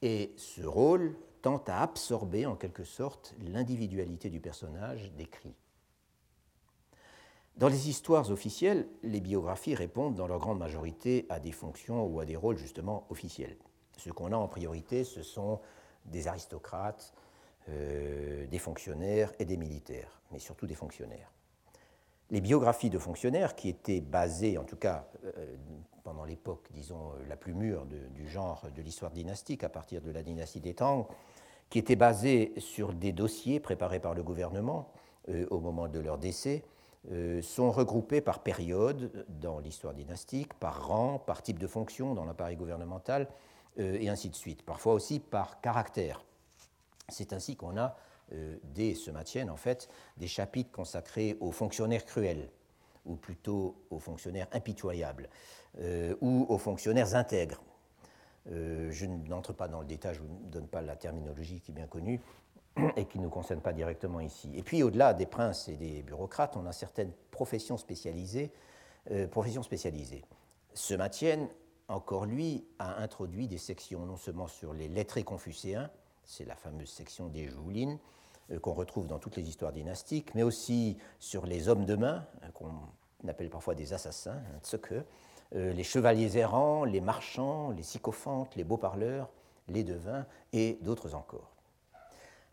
Speaker 2: Et ce rôle tend à absorber en quelque sorte l'individualité du personnage décrit. Dans les histoires officielles, les biographies répondent dans leur grande majorité à des fonctions ou à des rôles justement officiels. Ce qu'on a en priorité, ce sont des aristocrates, euh, des fonctionnaires et des militaires, mais surtout des fonctionnaires. Les biographies de fonctionnaires, qui étaient basées, en tout cas euh, pendant l'époque, disons, la plus mûre du genre de l'histoire dynastique, à partir de la dynastie des Tang, qui étaient basées sur des dossiers préparés par le gouvernement euh, au moment de leur décès, euh, sont regroupés par période dans l'histoire dynastique, par rang, par type de fonction dans l'appareil gouvernemental, euh, et ainsi de suite. Parfois aussi par caractère. C'est ainsi qu'on a, euh, dès ce maintien, en fait, des chapitres consacrés aux fonctionnaires cruels, ou plutôt aux fonctionnaires impitoyables, ou aux fonctionnaires intègres. je n'entre pas dans le détail, je ne vous donne pas la terminologie qui est bien connue, et qui ne nous concerne pas directement ici. Et puis au-delà des princes et des bureaucrates, on a certaines professions spécialisées spécialisée. Ce Matienne, encore lui, a introduit des sections non seulement sur les lettrés confucéens, c'est la fameuse section des Joulines, qu'on retrouve dans toutes les histoires dynastiques, mais aussi sur les hommes de main, qu'on appelle parfois des assassins, que euh, les chevaliers errants, les marchands, les sycophantes, les beaux-parleurs, les devins et d'autres encore.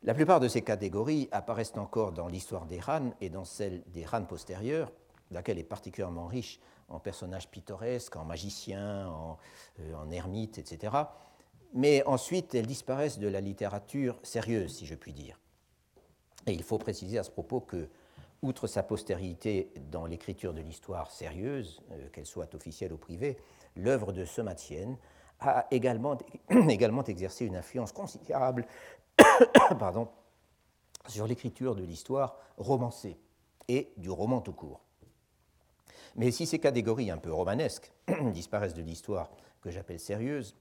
Speaker 2: La plupart de ces catégories apparaissent encore dans l'histoire des Han et dans celle des Han postérieures, laquelle est particulièrement riche en personnages pittoresques, en magiciens, en, euh, en ermites, etc. Mais ensuite, elles disparaissent de la littérature sérieuse, si je puis dire. Et il faut préciser à ce propos que outre sa postérité dans l'écriture de l'histoire sérieuse, euh, qu'elle soit officielle ou privée, l'œuvre de Somatienne a également, également exercé une influence considérable pardon, sur l'écriture de l'histoire romancée et du roman tout court. Mais si ces catégories un peu romanesques disparaissent de l'histoire que j'appelle sérieuse,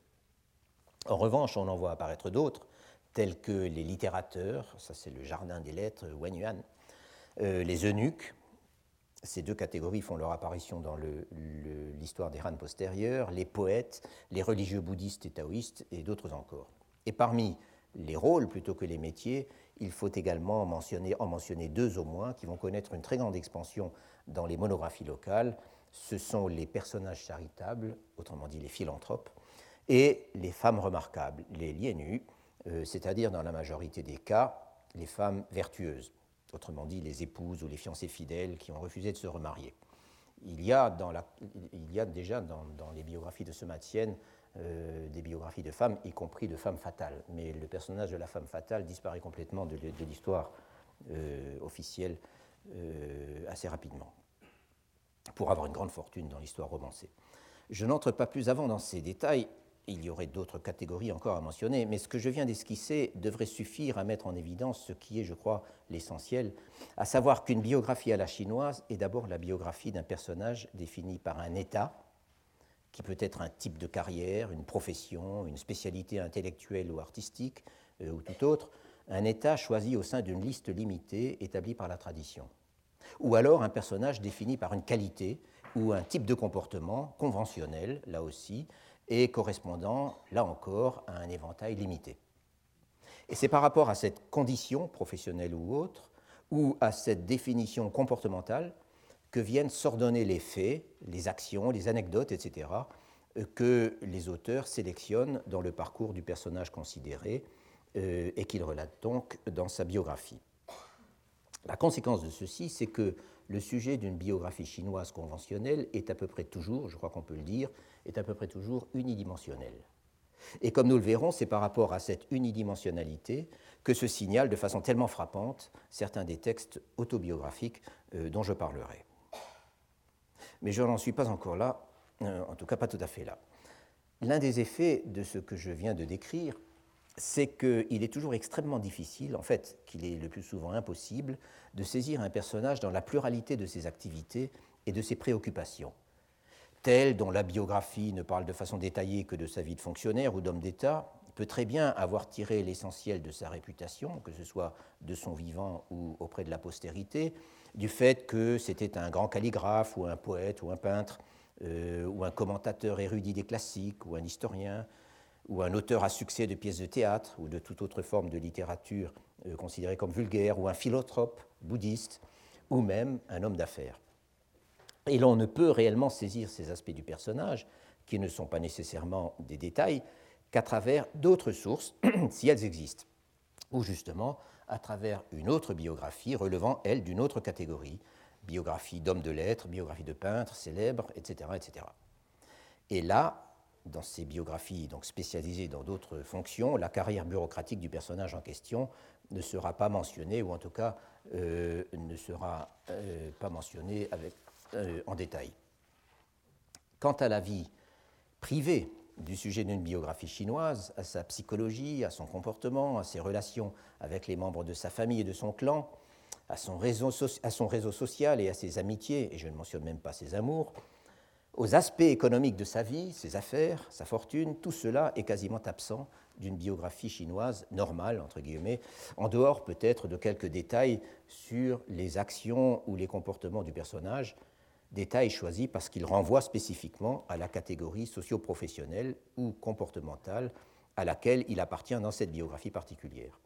Speaker 2: en revanche, on en voit apparaître d'autres, tels que les littérateurs, ça c'est le jardin des lettres, Wen Yuan, euh, les eunuques, ces deux catégories font leur apparition dans l'histoire des Han postérieures, les poètes, les religieux bouddhistes et taoïstes, et d'autres encore. Et parmi les rôles plutôt que les métiers, il faut également mentionner, en mentionner deux au moins qui vont connaître une très grande expansion dans les monographies locales. Ce sont les personnages charitables, autrement dit les philanthropes, et les femmes remarquables, les lienus, euh, c'est-à-dire dans la majorité des cas, les femmes vertueuses autrement dit les épouses ou les fiancées fidèles qui ont refusé de se remarier. Il y a, dans la, il y a déjà dans, les biographies de Somatienne euh, des biographies de femmes, y compris de femmes fatales, mais le personnage de la femme fatale disparaît complètement de, l'histoire euh, officielle euh, assez rapidement, pour avoir une grande fortune dans l'histoire romancée. Je n'entre pas plus avant dans ces détails, il y aurait d'autres catégories encore à mentionner, mais ce que je viens d'esquisser devrait suffire à mettre en évidence ce qui est, je crois, l'essentiel, à savoir qu'une biographie à la chinoise est d'abord la biographie d'un personnage défini par un état, qui peut être un type de carrière, une profession, une spécialité intellectuelle ou artistique, euh, ou tout autre, un état choisi au sein d'une liste limitée établie par la tradition. Ou alors un personnage défini par une qualité ou un type de comportement conventionnel, là aussi, et correspondant, là encore, à un éventail limité. Et c'est par rapport à cette condition, professionnelle ou autre, ou à cette définition comportementale, que viennent s'ordonner les faits, les actions, les anecdotes, etc., que les auteurs sélectionnent dans le parcours du personnage considéré euh, et qu'il relate donc dans sa biographie. La conséquence de ceci, c'est que le sujet d'une biographie chinoise conventionnelle est à peu près toujours, je crois qu'on peut le dire, est à peu près toujours unidimensionnel. Et comme nous le verrons, c'est par rapport à cette unidimensionnalité que se signalent de façon tellement frappante certains des textes autobiographiques euh, dont je parlerai. Mais je n'en suis pas encore là, euh, en tout cas pas tout à fait là. L'un des effets de ce que je viens de décrire, c'est qu'il est toujours extrêmement difficile, en fait, qu'il est le plus souvent impossible, de saisir un personnage dans la pluralité de ses activités et de ses préoccupations. Tel dont la biographie ne parle de façon détaillée que de sa vie de fonctionnaire ou d'homme d'État, peut très bien avoir tiré l'essentiel de sa réputation, que ce soit de son vivant ou auprès de la postérité, du fait que c'était un grand calligraphe ou un poète ou un peintre, euh, ou un commentateur érudit des classiques ou un historien, ou un auteur à succès de pièces de théâtre ou de toute autre forme de littérature euh, considérée comme vulgaire, ou un philanthrope bouddhiste, ou même un homme d'affaires. Et l'on ne peut réellement saisir ces aspects du personnage, qui ne sont pas nécessairement des détails, qu'à travers d'autres sources, si elles existent, ou justement à travers une autre biographie relevant, elle, d'une autre catégorie, biographie d'homme de lettres, biographie de peintre célèbre, etc., etc. Et là, dans ces biographies donc spécialisées dans d'autres fonctions, la carrière bureaucratique du personnage en question ne sera pas mentionnée, ou en tout cas euh, ne sera euh, pas mentionnée euh, en détail. Quant à la vie privée du sujet d'une biographie chinoise, à sa psychologie, à son comportement, à ses relations avec les membres de sa famille et de son clan, à son réseau social et à ses amitiés, et je ne mentionne même pas ses amours, aux aspects économiques de sa vie, ses affaires, sa fortune, tout cela est quasiment absent d'une biographie chinoise normale, entre guillemets, en dehors peut-être de quelques détails sur les actions ou les comportements du personnage, détail choisi parce qu'il renvoie spécifiquement à la catégorie socio-professionnelle ou comportementale à laquelle il appartient dans cette biographie particulière.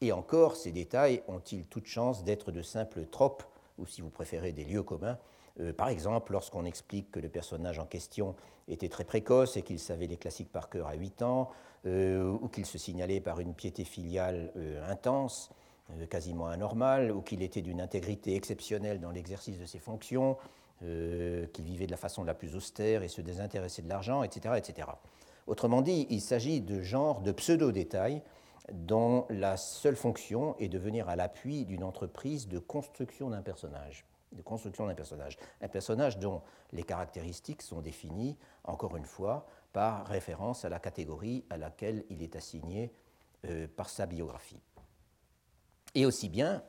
Speaker 2: Et encore, ces détails ont-ils toute chance d'être de simples tropes, ou si vous préférez des lieux communs euh, Par exemple, lorsqu'on explique que le personnage en question était très précoce et qu'il savait les classiques par cœur à 8 ans, euh, ou qu'il se signalait par une piété filiale euh, intense, quasiment anormale, ou qu'il était d'une intégrité exceptionnelle dans l'exercice de ses fonctions, qu'il vivait de la façon la plus austère et se désintéressait de l'argent, etc., etc. Autrement dit, il s'agit de genres de pseudo-détails dont la seule fonction est de venir à l'appui d'une entreprise de construction d'un personnage. De construction d'un personnage. Un personnage dont les caractéristiques sont définies, encore une fois, par référence à la catégorie à laquelle il est assigné euh, par sa biographie. Et aussi bien,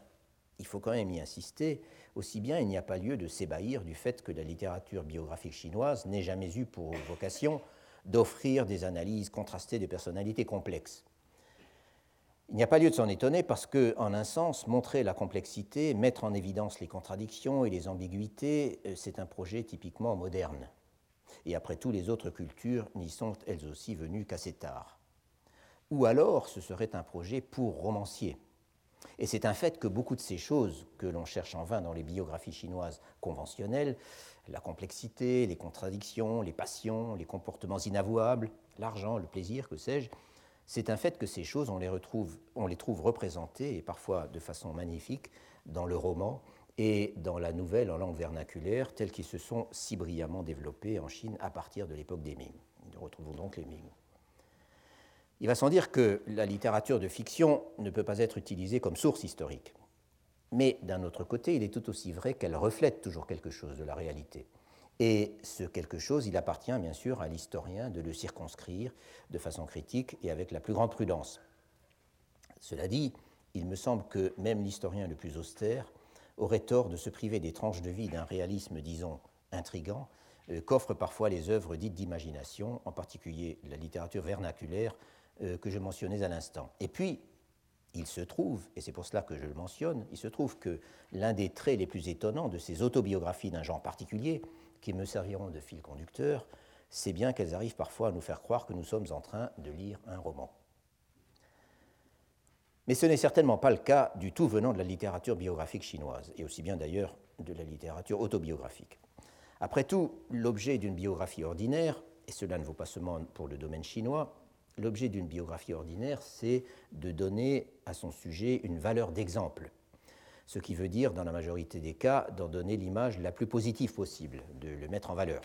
Speaker 2: il faut quand même y insister, aussi bien il n'y a pas lieu de s'ébahir du fait que la littérature biographique chinoise n'ait jamais eu pour vocation d'offrir des analyses contrastées des personnalités complexes. Il n'y a pas lieu de s'en étonner parce que, en un sens, montrer la complexité, mettre en évidence les contradictions et les ambiguïtés, euh, c'est un projet typiquement moderne. Et après tout, les autres cultures n'y sont elles aussi venues qu'assez tard. Ou alors, ce serait un projet pour romanciers. Et c'est un fait que beaucoup de ces choses que l'on cherche en vain dans les biographies chinoises conventionnelles, la complexité, les contradictions, les passions, les comportements inavouables, l'argent, le plaisir, que sais-je, c'est un fait que ces choses, on les, trouve représentées, et parfois de façon magnifique, dans le roman et dans la nouvelle en langue vernaculaire, telles qu'ils se sont si brillamment développées en Chine à partir de l'époque des Ming. Nous retrouvons donc les Ming. Il va sans dire que la littérature de fiction ne peut pas être utilisée comme source historique. Mais d'un autre côté, il est tout aussi vrai qu'elle reflète toujours quelque chose de la réalité. Et ce quelque chose, il appartient bien sûr à l'historien de le circonscrire de façon critique et avec la plus grande prudence. Cela dit, il me semble que même l'historien le plus austère aurait tort de se priver des tranches de vie d'un réalisme, disons, intrigant, euh, qu'offrent parfois les œuvres dites d'imagination, en particulier la littérature vernaculaire euh, que je mentionnais à l'instant. Et puis, il se trouve, et c'est pour cela que je le mentionne, il se trouve que l'un des traits les plus étonnants de ces autobiographies d'un genre particulier, qui me serviront de fil conducteur, c'est bien qu'elles arrivent parfois à nous faire croire que nous sommes en train de lire un roman. Mais ce n'est certainement pas le cas du tout venant de la littérature biographique chinoise, et aussi bien d'ailleurs de la littérature autobiographique. Après tout, l'objet d'une biographie ordinaire, et cela ne vaut pas seulement pour le domaine chinois, l'objet d'une biographie ordinaire, c'est de donner à son sujet une valeur d'exemple, ce qui veut dire, dans la majorité des cas, d'en donner l'image la plus positive possible, de le mettre en valeur.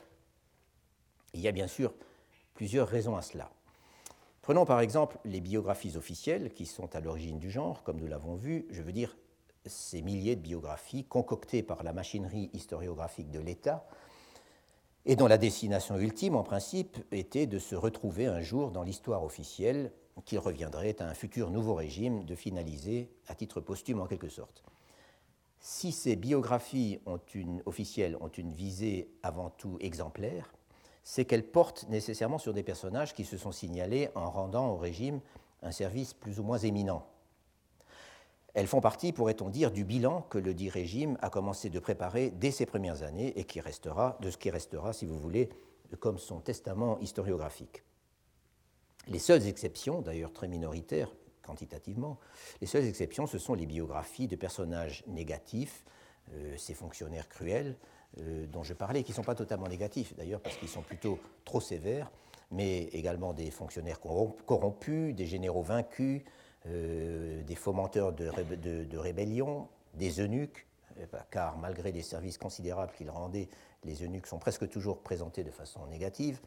Speaker 2: Il y a bien sûr plusieurs raisons à cela. Prenons par exemple les biographies officielles qui sont à l'origine du genre, comme nous l'avons vu, je veux dire ces milliers de biographies concoctées par la machinerie historiographique de l'État et dont la destination ultime, en principe, était de se retrouver un jour dans l'histoire officielle qu'il reviendrait à un futur nouveau régime de finaliser à titre posthume en quelque sorte. Si ces biographies ont une, officielles ont une visée avant tout exemplaire, c'est qu'elles portent nécessairement sur des personnages qui se sont signalés en rendant au régime un service plus ou moins éminent. Elles font partie, pourrait-on dire, du bilan que le dit régime a commencé de préparer dès ses premières années et qui restera, de ce qui restera, si vous voulez, comme son testament historiographique. Les seules exceptions, d'ailleurs très minoritaires, quantitativement. Les seules exceptions, ce sont les biographies de personnages négatifs, euh, ces fonctionnaires cruels euh, dont je parlais, qui ne sont pas totalement négatifs d'ailleurs, parce qu'ils sont plutôt trop sévères, mais également des fonctionnaires corrompus, des généraux vaincus, euh, des fomenteurs de, de, rébellion, des eunuques, car malgré des services considérables qu'ils rendaient, les eunuques sont presque toujours présentés de façon négative.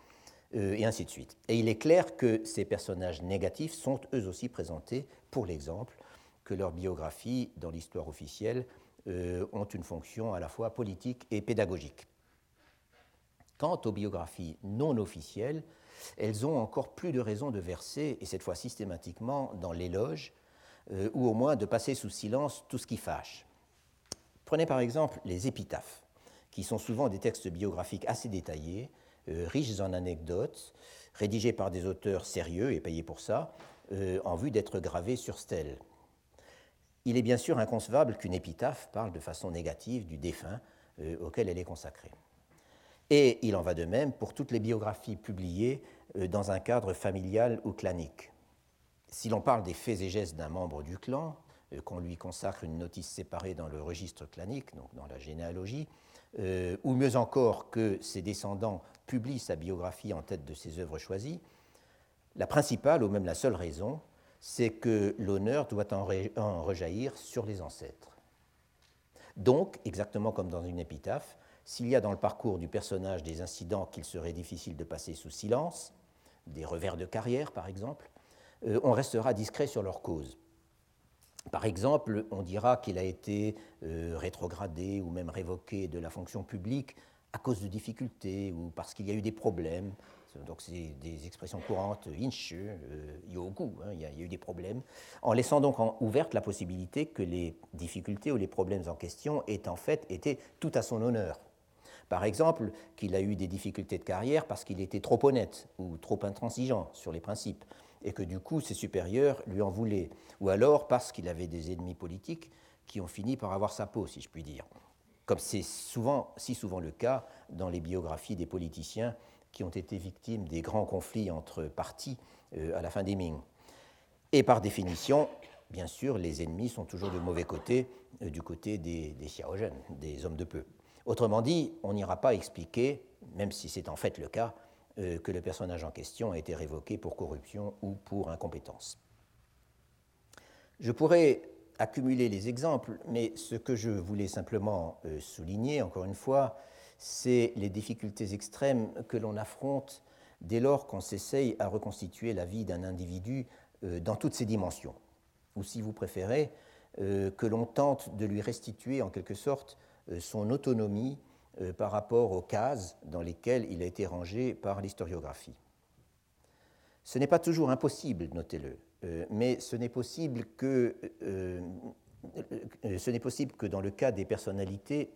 Speaker 2: Euh, et ainsi de suite. Et il est clair que ces personnages négatifs sont eux aussi présentés pour l'exemple que leurs biographies dans l'histoire officielle euh, ont une fonction à la fois politique et pédagogique. Quant aux biographies non officielles, elles ont encore plus de raisons de verser, et cette fois systématiquement dans l'éloge, euh, ou au moins de passer sous silence tout ce qui fâche. Prenez par exemple les épitaphes, qui sont souvent des textes biographiques assez détaillés, riches en anecdotes, rédigés par des auteurs sérieux et payés pour ça, euh, en vue d'être gravés sur stèles. Il est bien sûr inconcevable qu'une épitaphe parle de façon négative du défunt, auquel elle est consacrée. Et il en va de même pour toutes les biographies publiées dans un cadre familial ou clanique. Si l'on parle des faits et gestes d'un membre du clan, qu'on lui consacre une notice séparée dans le registre clanique, donc dans la généalogie, ou mieux encore que ses descendants publient sa biographie en tête de ses œuvres choisies, la principale, ou même la seule raison, c'est que l'honneur doit en, rejaillir sur les ancêtres. Donc, exactement comme dans une épitaphe, s'il y a dans le parcours du personnage des incidents qu'il serait difficile de passer sous silence, des revers de carrière par exemple, euh, on restera discret sur leur cause. Par exemple, on dira qu'il a été euh, rétrogradé ou même révoqué de la fonction publique à cause de difficultés ou parce qu'il y a eu des problèmes, donc c'est des expressions courantes, inche, euh, hein, il y, a eu des problèmes, en laissant donc ouverte la possibilité que les difficultés ou les problèmes en question aient en fait été tout à son honneur. Par exemple, qu'il a eu des difficultés de carrière parce qu'il était trop honnête ou trop intransigeant sur les principes, et que du coup ses supérieurs lui en voulaient, ou alors parce qu'il avait des ennemis politiques qui ont fini par avoir sa peau, si je puis dire, comme c'est souvent, si souvent le cas dans les biographies des politiciens qui ont été victimes des grands conflits entre partis euh, à la fin des Ming. Et par définition, bien sûr, les ennemis sont toujours de mauvais côté, euh, du côté des, des des hommes de peu. Autrement dit, on n'ira pas expliquer, même si c'est en fait le cas, euh, que le personnage en question a été révoqué pour corruption ou pour incompétence. Je pourrais accumuler les exemples, mais ce que je voulais simplement souligner, encore une fois, c'est les difficultés extrêmes que l'on affronte dès lors qu'on s'essaye à reconstituer la vie d'un individu euh, dans toutes ses dimensions, ou si vous préférez, euh, que l'on tente de lui restituer en quelque sorte euh, son autonomie par rapport aux cases dans lesquelles il a été rangé par l'historiographie. Ce n'est pas toujours impossible, notez-le, mais ce n'est possible que ce n'est possible que dans le cas des personnalités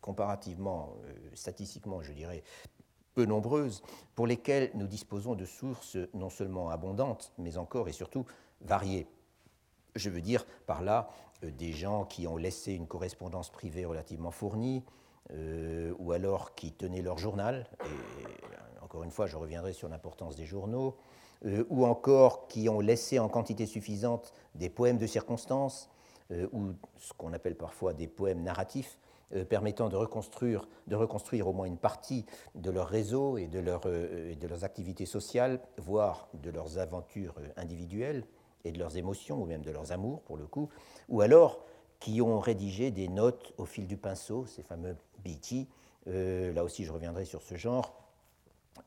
Speaker 2: comparativement, euh, statistiquement, je dirais, peu nombreuses, pour lesquelles nous disposons de sources non seulement abondantes, mais encore et surtout variées. Je veux dire par là euh, des gens qui ont laissé une correspondance privée relativement fournie, euh, ou alors qui tenaient leur journal, et encore une fois, je reviendrai sur l'importance des journaux, ou encore qui ont laissé en quantité suffisante des poèmes de circonstance, ou ce qu'on appelle parfois des poèmes narratifs, euh, permettant de reconstruire, de reconstruire au moins une partie de leur réseau et de, leur, euh, de leurs activités sociales, voire de leurs aventures euh, individuelles et de leurs émotions, ou même de leurs amours pour le coup, ou alors qui ont rédigé des notes au fil du pinceau, ces fameux BT, là aussi je reviendrai sur ce genre,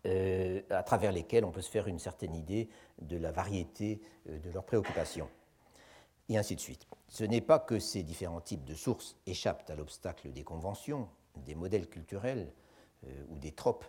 Speaker 2: à travers lesquels on peut se faire une certaine idée de la variété de leurs préoccupations et ainsi de suite. Ce n'est pas que ces différents types de sources échappent à l'obstacle des conventions, des modèles culturels euh, ou des tropes,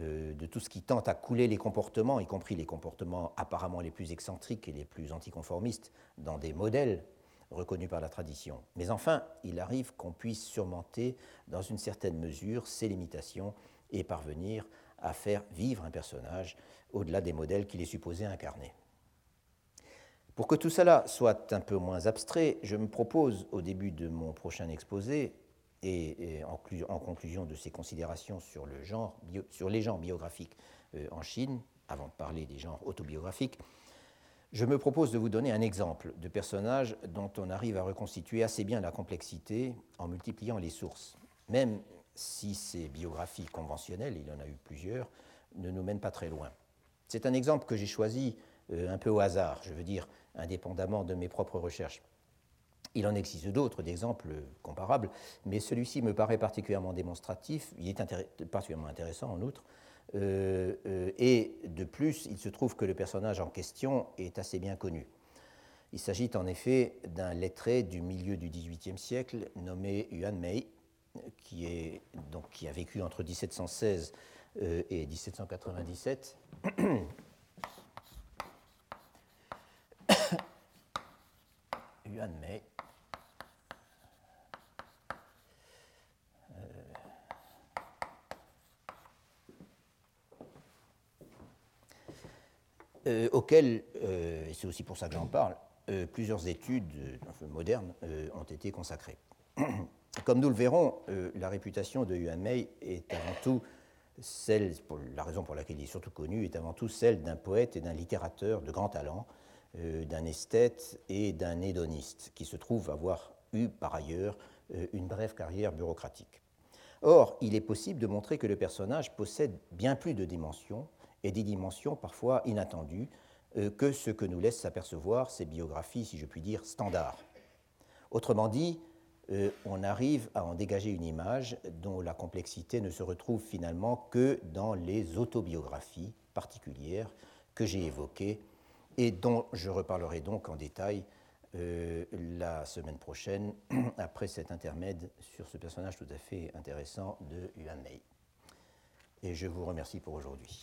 Speaker 2: euh, de tout ce qui tente à couler les comportements, y compris les comportements apparemment les plus excentriques et les plus anticonformistes, dans des modèles reconnus par la tradition. Mais enfin, il arrive qu'on puisse surmonter dans une certaine mesure ces limitations et parvenir à faire vivre un personnage au-delà des modèles qu'il est supposé incarner. Pour que tout cela soit un peu moins abstrait, je me propose au début de mon prochain exposé et, en, conclusion de ces considérations sur, le genre, sur les genres biographiques euh, en Chine, avant de parler des genres autobiographiques, je me propose de vous donner un exemple de personnage dont on arrive à reconstituer assez bien la complexité en multipliant les sources, même si ces biographies conventionnelles, il y en a eu plusieurs, ne nous mènent pas très loin. C'est un exemple que j'ai choisi euh, un peu au hasard, je veux dire, indépendamment de mes propres recherches. Il en existe d'autres, d'exemples comparables, mais celui-ci me paraît particulièrement démonstratif, il est particulièrement intéressant en outre, euh, euh, et de plus, il se trouve que le personnage en question est assez bien connu. Il s'agit en effet d'un lettré du milieu du XVIIIe siècle nommé Yuan Mei, qui, est, donc, qui a vécu entre 1716 euh, et 1797. Yuan Mei. Euh, auquel, euh, et c'est aussi pour ça que j'en parle, euh, plusieurs études modernes ont été consacrées. Comme nous le verrons, euh, la réputation de Yuan Mei est avant tout celle, pour la raison pour laquelle il est surtout connu, est avant tout celle d'un poète et d'un littérateur de grand talent, euh, d'un esthète et d'un hédoniste, qui se trouve avoir eu par ailleurs euh, une brève carrière bureaucratique. Or, il est possible de montrer que le personnage possède bien plus de dimensions, et des dimensions parfois inattendues, que ce que nous laissent s'apercevoir ces biographies, si je puis dire, standards. Autrement dit, euh, on arrive à en dégager une image dont la complexité ne se retrouve finalement que dans les autobiographies particulières que j'ai évoquées et dont je reparlerai donc en détail euh, la semaine prochaine, après cet intermède sur ce personnage tout à fait intéressant de Yuan Mei. Et je vous remercie pour aujourd'hui.